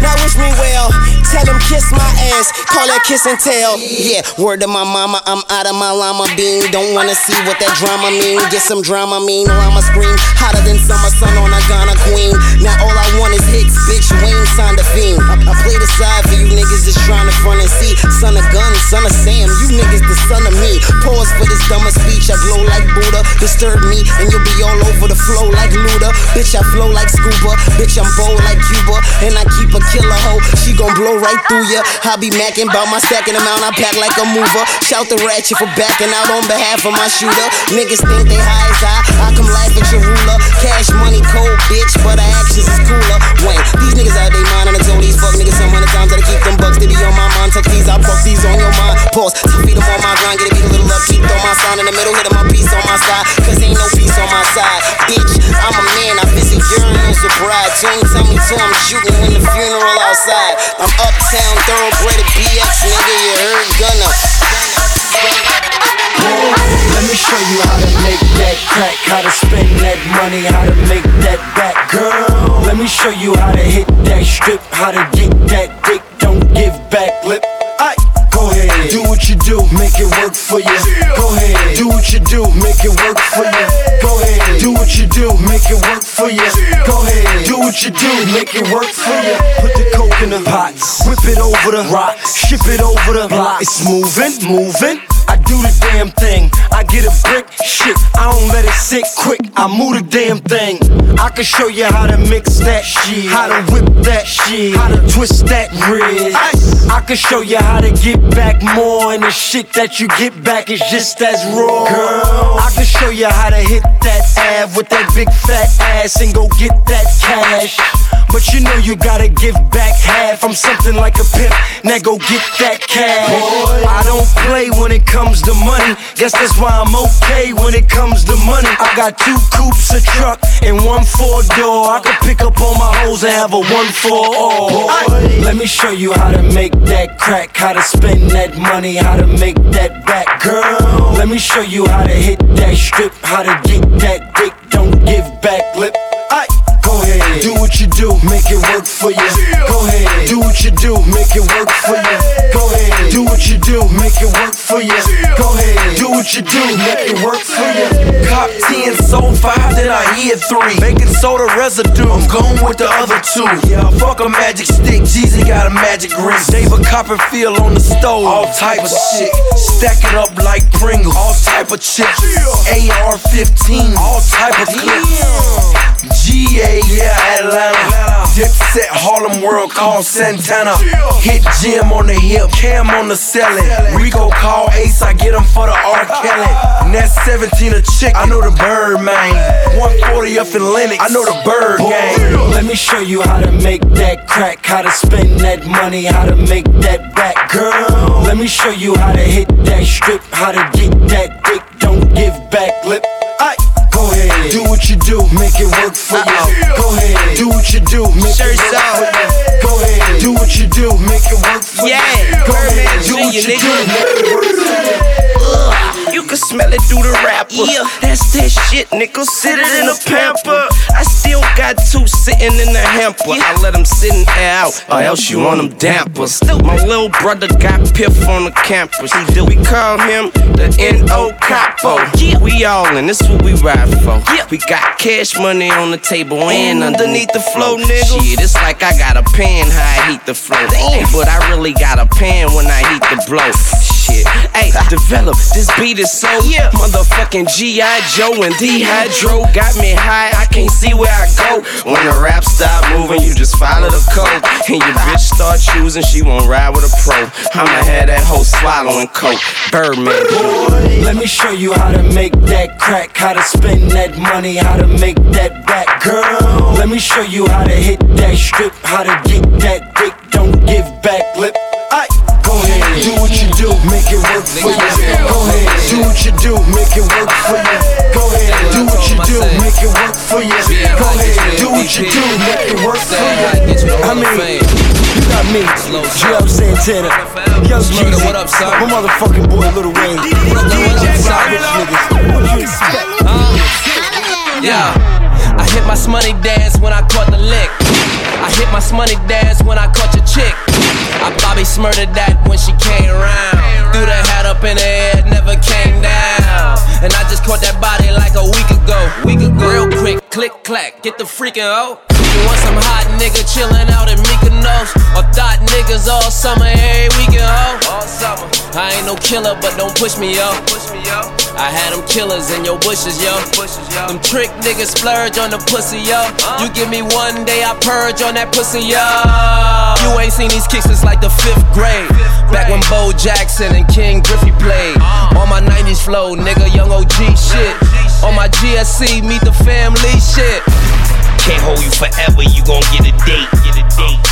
Now wish me well. Tell him kiss my ass, call that kiss and tell. Yeah, word to my mama, I'm out of my llama bean. Don't wanna see what that drama mean. Get some drama mean, llama scream. Hotter than summer sun on a Ghana queen. Now all I want is hits, bitch. Wayne signed a fiend. I, I play the side for you niggas that's trying to front and see. Son of gun, son of Sam, you niggas the son of me. Pause for this dumber speech. I glow like Buddha. Disturb me, and you'll be all over the flow like Luda. Bitch, I flow like scuba. Bitch, I'm bold like Cuba. And I keep a killer hoe. She gon' blow right through ya. I be macking about my stacking amount. I pack like a mover. Shout the ratchet for backing out on behalf of my shooter. Niggas think they high as I. I come laugh at your ruler. Cash money cold, bitch, but our actions is cooler. Wayne, these niggas out they mind, I told these fuck niggas some hundred times that I keep them bucks. They be on my mind. Tuck these, I fuck these on your mind. Pause, feed them on my grind. Get it beat a little up, keep my sign in the middle, hit my piece on my side. Cause ain't no peace on my side. Bitch, I'm a man, I visit urinals with bride. Tune tell me to, I'm shooting when the funeral outside. I'm uptown, thoroughbred at BX, nigga, you heard Gunna. Let me show you how to make that crack, how to spend that money, how to make that back, girl. Let me show you how to hit that strip, how to get that dick. Don't give back lip. Aye. Go ahead, do what you do, make it work for you. Go ahead, do what you do, make it work for you. Go ahead, do what you do, make it work for you. Go ahead, do what you do, make it work for you. Put the coke in the pots, whip it over the rocks, ship it over the block. It's moving, moving. I do the damn thing. I get a brick, shit. I don't let it sit quick. I move the damn thing. I can show you how to mix that shit, how to whip that shit, how to twist that wrist. I can show you how to get back more, and the shit that you get back is just as raw. Girl, I can show you how to hit that ab with that big fat ass and go get that cash. But you know you gotta give back half. I'm something like a pimp. Now go get that cash. Boy, I don't play when it comes to money. Guess that's why I'm okay when it comes to money. I got two coupes, a truck, and one four door. I can pick up all my hoes and have a one for all. Boy, Let me show you how to make that crack, how to spend that money, how to make that back, girl. Let me show you how to hit that strip, how to get that dick. Don't give back lip. I Go ahead, do what you do, make it work for you. Go ahead, do what you do, make it work for you. Go ahead, do what you do, make it work for you. Go ahead, do what you do, make it work for you. Cop 10, sold 5, then I hit 3. Baking soda residue, I'm going with the other two. Yeah, fuck a magic stick, Jeezy got a magic ring. David Copperfield on the stove, all type of shit. Stack it up like Pringles, all type of chips. AR 15, all type of clips. GA, yeah, Atlanta. Dipset, Harlem World, call Santana. Hit Jim on the hip, Cam on the selling. Rico call Ace, I get him for the R. Kelly. Net 17 a chick, I know the bird, man. 140 up in Lenox, I know the bird gang. Let me show you how to make that crack, how to spend that money, how to make that back, girl. Let me show you how to hit that strip, how to get that dick. Don't give back lip. Ahead, do what you do, make it work for you. Go ahead, do what you do, make it work for you. Go ahead, do what you do, make it work for you. Yeah, Go ahead, do what Jr., you do, make it work for you. Ugh, you can smell it through the wrapper. Yeah, that's that shit, nigga. Sit it in a pamper. I still got two sitting in the hamper. I let them sit and air out, or else you on them dampers. My little brother got piff on the campus. We call him the N.O. Capo. We all in, this what we ride for. Yeah. We got cash money on the table and underneath the flow, nigga. Shit, it's like I got a pan how I heat the flow. Hey, but I really got a pan when I heat the blow. Shit, hey, develop this beat is so motherfucking G.I. Joe and Dehydro got me high. I can't see where I go. When the rap stop moving, you just follow the code. And your bitch start choosing, she won't ride with a pro. I'ma have that hoe swallowing coke. Birdman. Let me show you how to make that crack, how to spend that money, how to make that back, girl. Let me show you how to hit that strip, how to get that dick. Don't give back lip. Aye. Go ahead, do what you do, make it work for you. Go ahead, do what you do, make it work for you. Go ahead, do what you do, make it work for you. Go ahead, do what you do, make it work for you. I mean, you got me, Juelz Santana, Young Jeezy, what up, son? my motherfucking boy Lil Wayne. DJ Savage niggas. What you expect? Yeah, I hit my money dance when I caught the lick. I hit my money dance when I caught your chick. I Bobby smurdered that when she came around. Threw the hat up in the air, never came down. And I just caught that body like a week ago. Week ago. Real quick, click clack, get the freaking hoe. You want some hot nigga chillin' out in Mykonos? Or thought niggas all summer, every weekend, ho? All summer. I ain't no killer, but don't push me, yo. Push me, yo. I had them killers in your bushes, yo. Them trick niggas splurge on the pussy, yo. You give me one day, I purge on that pussy, yo. You ain't seen these kicks since like the fifth grade. Back when Bo Jackson and Ken Griffey played. On my 90s flow, nigga, young OG shit. On my GSC, meet the family shit. Can't hold you forever, you gon' get a date. Get a date.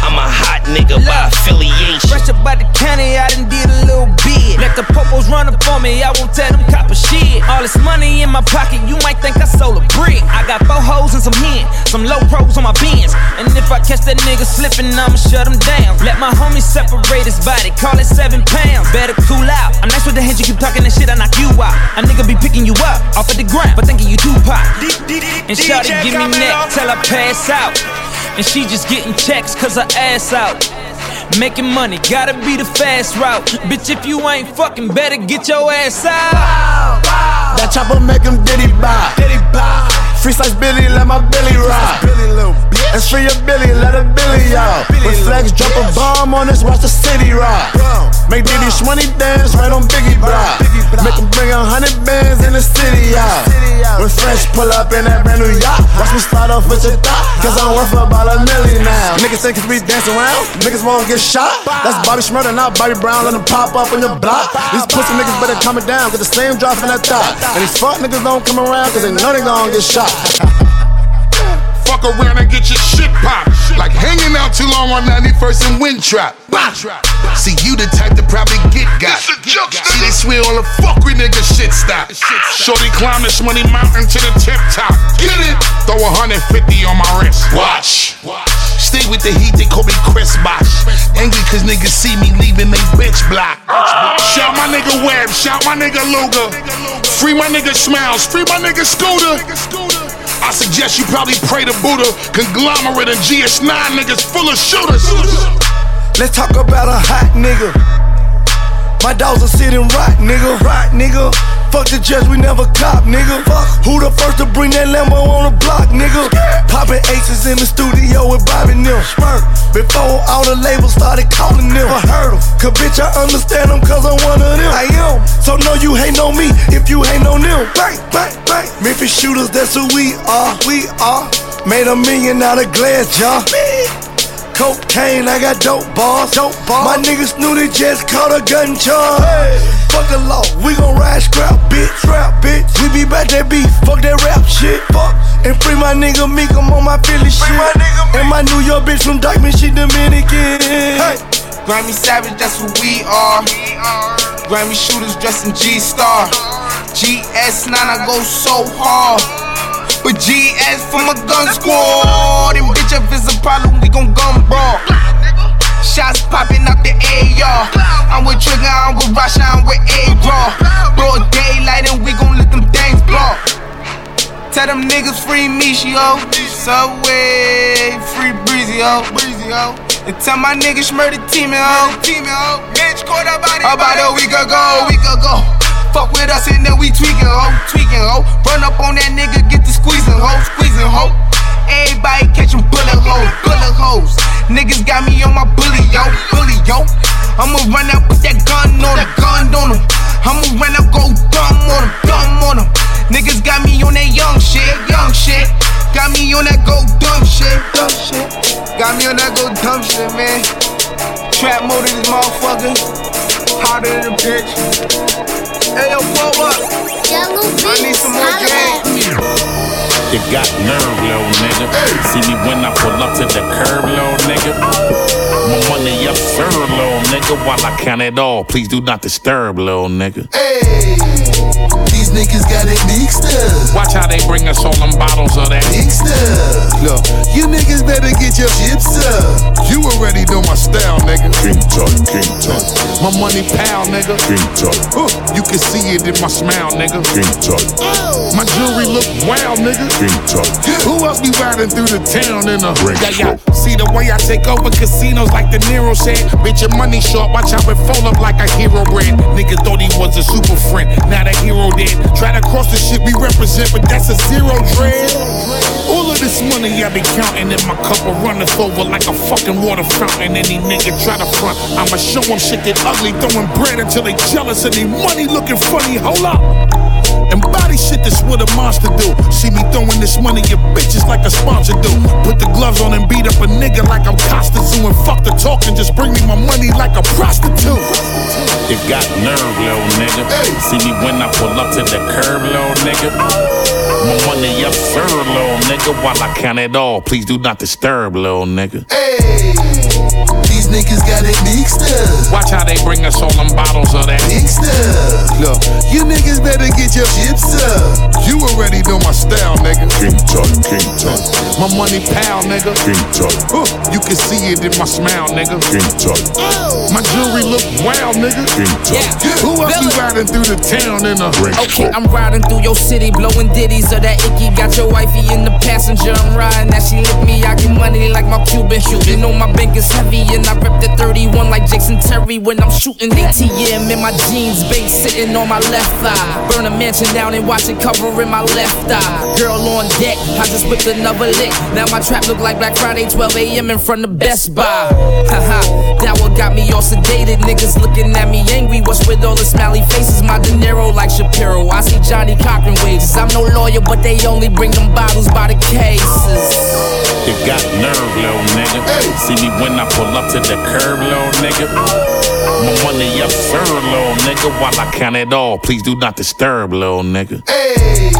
I'm a hot nigga by affiliation. Fresh up by the county, I done did a little bit. Let the popos run up on me, I won't tell them copper shit. All this money in my pocket, you might think I sold a brick. I got four hoes and some hen, some low pros on my bins. And if I catch that nigga slipping, I'ma shut him down. Let my homie separate his body, call it seven pounds. Better cool out. I'm nice with the hands, you keep talking that shit, I knock you out. A nigga be picking you up off of the ground, but thinking you Tupac. And shawty give me neck till I pass out. And she just getting checks cause her ass out. Making money, gotta be the fast route. Bitch, if you ain't fucking, better get your ass out. That chopper make him diddy bop. Diddy bop. Free slice Billy, let my Billy ride. Billy, little free your Billy, let a Billy out. When Flex drop a bomb on us, watch the city rock. Make Diddy Shmoney dance right on Biggie block. Make him bring a hundred bands in the city out. When Fresh pull up in that brand new yacht, watch me start off with your thought. Cause I'm worth about a million now. Niggas think cause we dance around, niggas won't get shot. That's Bobby Shmurda, not Bobby Brown, let him pop up on your block. These pussy niggas better calm it down, get the same drop in that top. And these fuck niggas don't come around cause they know they gon' get shot. (laughs) Fuck around and get your shit popped. Like hanging out too long on 91st and Winthrop. Bah! See, you the type to probably get got. See, they swear all the fuck with niggas shit stop. Shorty climb this money mountain to the tip top. Get it? Throw a 150 on my wrist. Watch. Stay with the heat, they call me Chris Bosh. Angry cause niggas see me leaving they bitch block. Shout my nigga Webb, shout my nigga Luger. Free my nigga Smiles, free my nigga Scooter. I suggest you probably pray to Buddha. Conglomerate and GS9 niggas full of shooters. Let's talk about a hot nigga. My dogs are sitting right, nigga. Right, nigga. Fuck the judge, we never cop, nigga. Fuck. Who the first to bring that Lambo on the block, nigga? Popping aces in the studio with Bobby Nim. Smirk. Before all the labels started calling them. I heard them. Cause bitch, I understand them cause I'm one of them. I am. So no, you hate on me if you hate on them. Bang, bang, bang. Memphis shooters, that's who we are. We are. Made a million out of glass jar. Cocaine, I got dope bars. Dope bars. My niggas knew they just caught a gun charge. Fuck the law, we gon' ride scrap, bitch. Scrap, bitch. We be back that beef, fuck that rap shit. Fuck. And free my nigga Meek, I'm on my Philly shit. and my New York bitch from Dyckman, she Dominican. Hey. Grammy Savage, that's who we are. Grammy shooters dressed in G Star. GS9, I go so hard. But GS for my gun squad. And bitch, if it's a problem, we gon' gun brawl. Shots popping out the AR. I'm with Trigger, I'm with Rasha, I'm with A-Raw. Broad daylight and we gon' let them things blow. Tell them niggas free Mishi, yo. Subway, free Breezy, yo. Breezy, yo. And tell my niggas murder team, yo. Team, yo. Bitch, caught up body. About a week ago, week ago. Fuck with us and then we tweaking, ho, tweaking, ho. Run up on that nigga, get the squeezing, ho, squeezing, ho. Everybody catching bullet holes, bullet holes. Niggas got me on my bully, yo, bully, yo. I'ma run out, put that gun on him, gun on him. I'ma run out, go dumb on him, dumb on him. Niggas got me on that young shit, young shit. Got me on that go dumb shit, dumb shit. Got me on that go dumb shit, man. Trap mode in this motherfucker. Hotter than a bitch. Hey, yo, pull up. I need some more game. You got nerve, little nigga. See me when I pull up to the curb, little nigga. My money up, sir, little nigga. While I count it all, please do not disturb, little nigga. Hey, these niggas got it mixed up. Watch how they bring us all them bottles of that. Mixed up. Look, you niggas better get your chips up. You already know my style, nigga. King Tut, King Tut. My money pal, nigga. King Tut. Huh, You can see it in my smile, nigga. King Tut. Oh. My jewelry look wild, nigga. King Tut. Who else be riding through the town in a Ring yeah, yeah. See the way I take over like De Niro said. Bitch, your money short. Watch how it fold up like a hero brand. Nigga thought he was a super friend. Now the hero dead. Try to cross the shit we represent, but that's a zero dread. All of this money I be counting in my cup will run us over like a fucking water fountain. Any nigga try to front, I'ma show them shit that ugly, throwing bread until they jealous and they money looking funny. Hold up. And body shit, that's what a monster do. See me throwing this money at bitches like a sponsor do. Put the gloves on and beat up a nigga like I'm Costa Zoo. And fuck the talking, just bring me my money like a prostitute. It got nerve, little nigga. See me when I pull up to the curb, little nigga. My money up, sir, little nigga. While I count it all, please do not disturb, little nigga. Hey, these niggas got it mixed up. Watch how they bring us all them bottles of that. Mixed up. Look, you niggas better get your chips up. You already know my style, nigga. King Tut, King Tut. My money pal, nigga. King Tut. Uh, you can see it in my smile, nigga. King Tut. My jewelry look wild, nigga. King Tut. Who else be riding through the town in a Okay, I'm riding through your city, blowing ditties of that icky. Got your wifey in the passenger, I'm riding that she lick me. I get money like my Cuban. You know my bank is heavy, and I rep the 31 like Jason Terry when I'm shooting ATM in my jeans, base sitting on my left thigh. Burn a mansion down and watch it covering my left eye. Girl on deck, I just whipped another lick. Now my trap look like Black Friday, 12 a.m. in front of Best Buy. Haha, that what got me all sedated. Niggas looking at me angry. What's with all the smiley faces? My De Niro like Shapiro. I see Johnnie Cochran wages. I'm no lawyer, but they only bring them bottles by the cases. It got nerve, little nigga. See me when I pull up to the curb, little nigga. My money up, sir, little nigga. While I count it all, please do not disturb, little nigga. Hey,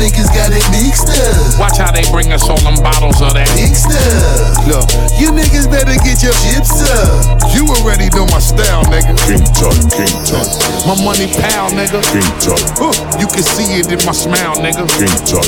niggas got it mixed up. Watch how they bring us all them bottles of that. Mixed up. Look, you niggas better get your chips up. You already know my style, nigga. King Tut, King Tut. My money pal, nigga. King Tut. Uh, you can see it in my smile, nigga. King Tut.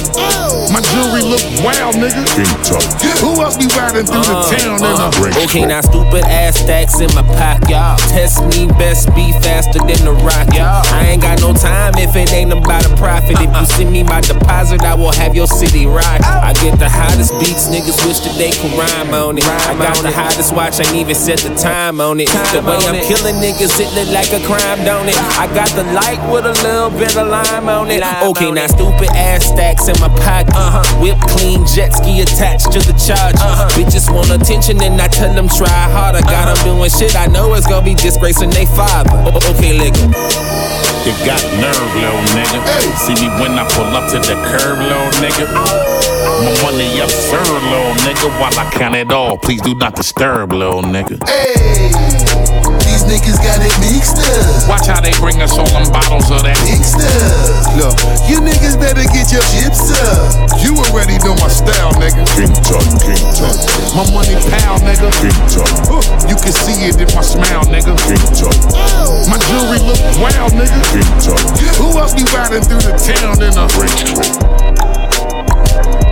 My jewelry look wild, nigga. King Tut. Who else be riding through the town in a Okay, now stupid ass stacks in my pocket. Test me, best be faster than the rocket. I ain't got no time if it ain't about a profit. If you see me about my deposit, I will have your city rock. I get the hottest beats, niggas wish that they could rhyme on it. I got the hottest watch, I ain't even set the time on it. The way I'm killing niggas, it look like a crime, don't it? I got the light with a little bit of lime on it. Okay, now stupid ass stacks in my pocket. Uh-huh. Whip clean, jet ski attached to the charge. Uh-huh. Bitches want attention and I tell them try harder. Got them doing shit I know it's gonna be disgracing they father. Okay, let It got nerve, little nigga. See me when I pull up to the curb, little nigga. My money up, sir, little nigga. While I count it all, please do not disturb, little nigga. Hey, these niggas got it mixed up. Watch how they bring us all them bottles of that. Mixed up. Look, you niggas better get your chips up. You already know my style, nigga. King Tut, King Tut. My money pal, nigga. King Tut. You can see it in my smile, nigga. King Tut. Oh. My jewelry look wild, nigga. King Tut. Who else be riding through the town in a We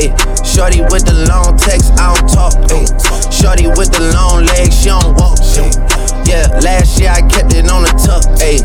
Hey, shorty with the long text, I don't talk. Ay. Shorty with the long legs, she don't walk. Ay. Yeah, last year I kept it on the tuck. Ay.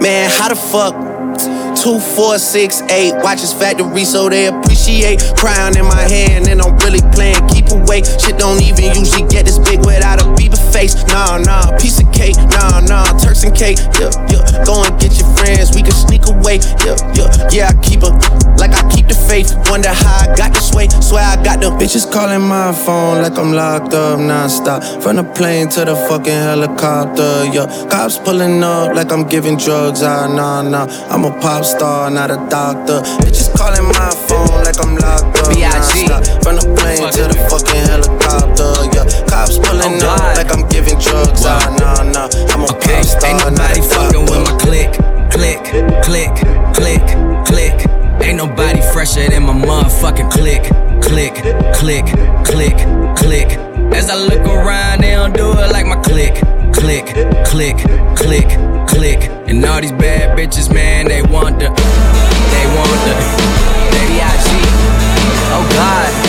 Man, how the fuck? Two, four, six, eight. Watches factory so they appreciate. Crown in my hand and I'm really playing. Keep away. Shit don't even usually get this big without a Bieber face. Nah, nah. Piece of cake. Nah, nah. Turks and cake. Yeah, yeah. Go and get your friends. We can sneak away. Yeah, yeah. Yeah, I keep a like I keep the faith. Wonder how I got this way. Swear I got the bitches calling my phone like I'm locked up nonstop. From the plane to the fucking helicopter. Yeah, cops pulling up like I'm giving drugs. Ah, nah, nah. I'm a pop star, not a doctor. Bitches calling my phone like I'm locked up. B.I.G. From the plane to the fucking helicopter. Yeah, cops pulling Oh, up like I'm giving drugs. Ah, nah, nah. I'm a Okay, pop star, ain't not nobody a fucking with my click, click, click, click, click. Ain't nobody fresher than my motherfucking click, click, click, click, click. As I look around, they don't do it like my click, click, click, click, click. And all these bad bitches, man, they want the, they want the, baby I Oh God.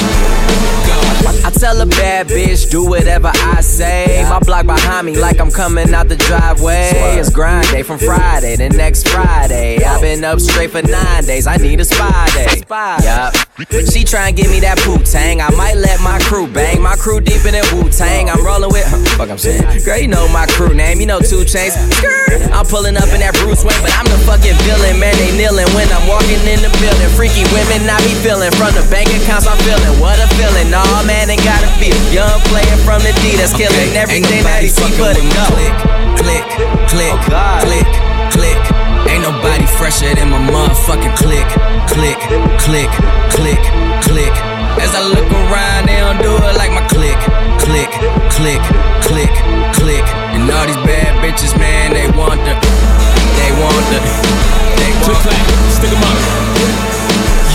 I tell a bad bitch, do whatever I say. My block behind me, like I'm coming out the driveway. It's grind day from Friday to next Friday. I've been up straight for nine days. I need a spy day. Yup. She try and give me that poop tang. I might let my crew bang. My crew deep in that Wu Tang. I'm rolling with. Fuck, I'm saying. Girl, you know my crew name. You know two chains. I'm pulling up in that Bruce Wayne, but I'm the fucking villain. Man, they kneeling when I'm walking in the building. Freaky women, I be feeling. From the bank accounts, I'm feeling. What a feeling. Nah, man, they gotta feel. Young player from the D that's killing everything that he see but it go. Click, click, click, oh, click, click. Ain't nobody fresher than my motherfucking click, click, click, click, click. As I look around, they don't do it like my click, click, click, click, click. And all these bad bitches, man, they want the, they want the, they want the. Stick 'em up.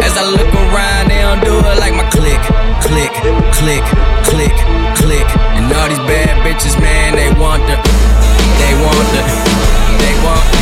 As I look around, they don't do it like my click, click, click, click, click. And all these bad bitches, man, they want the, they want the, they want.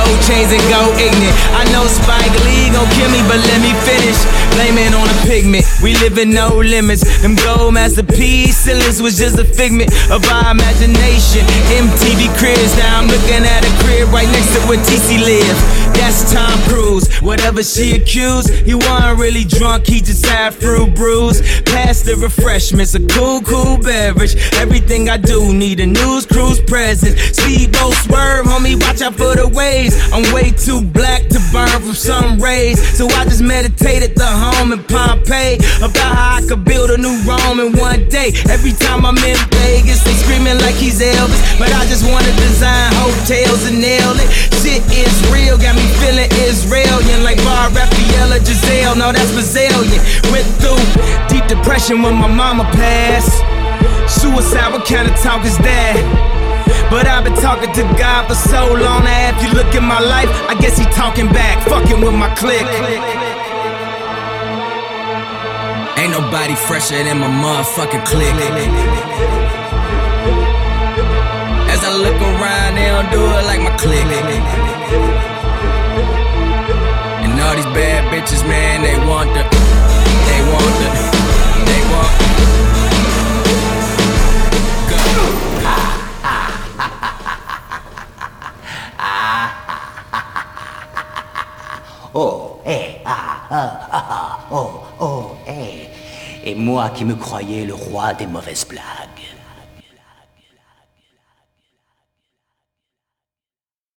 gold chains and go ignorant. I know Spike Lee gon' kill me, but let me finish. Blame it on a pigment. We live in no limits. Them gold masterpiece ceilings was just a figment of our imagination. MTV cribs, now I'm looking at a crib right next to where TC live. That's Tom Cruise. Whatever she accused, he wasn't really drunk, he just had fruit brews. Pass the refreshments, a cool, cool beverage. Everything I do need a news cruise presence. Speedboat swerve, homie, watch out for the waves. I'm way too black to burn from sun rays. So I just meditated the home in Pompeii about how I could build a new Rome in one day. Every time I'm in Vegas, they screaming like he's Elvis. But I just wanna design hotels and nail it. Shit is real, got me feeling Israelian like Bar Refaeli or Gisele. No, that's Brazilian. Went through deep depression when my mama passed. Suicide, what kind of talk is that? But I've been talking to God for so long now. If you look at my life, I guess he talking back, fucking with my clique. Ain't nobody fresher than my motherfucking clique. As I look around, they don't do it like my clique. And all these bad bitches, man, they want the, they want the, Oh, eh, ah, ah, ah, oh, oh, eh. Et moi qui me croyais le roi des mauvaises blagues.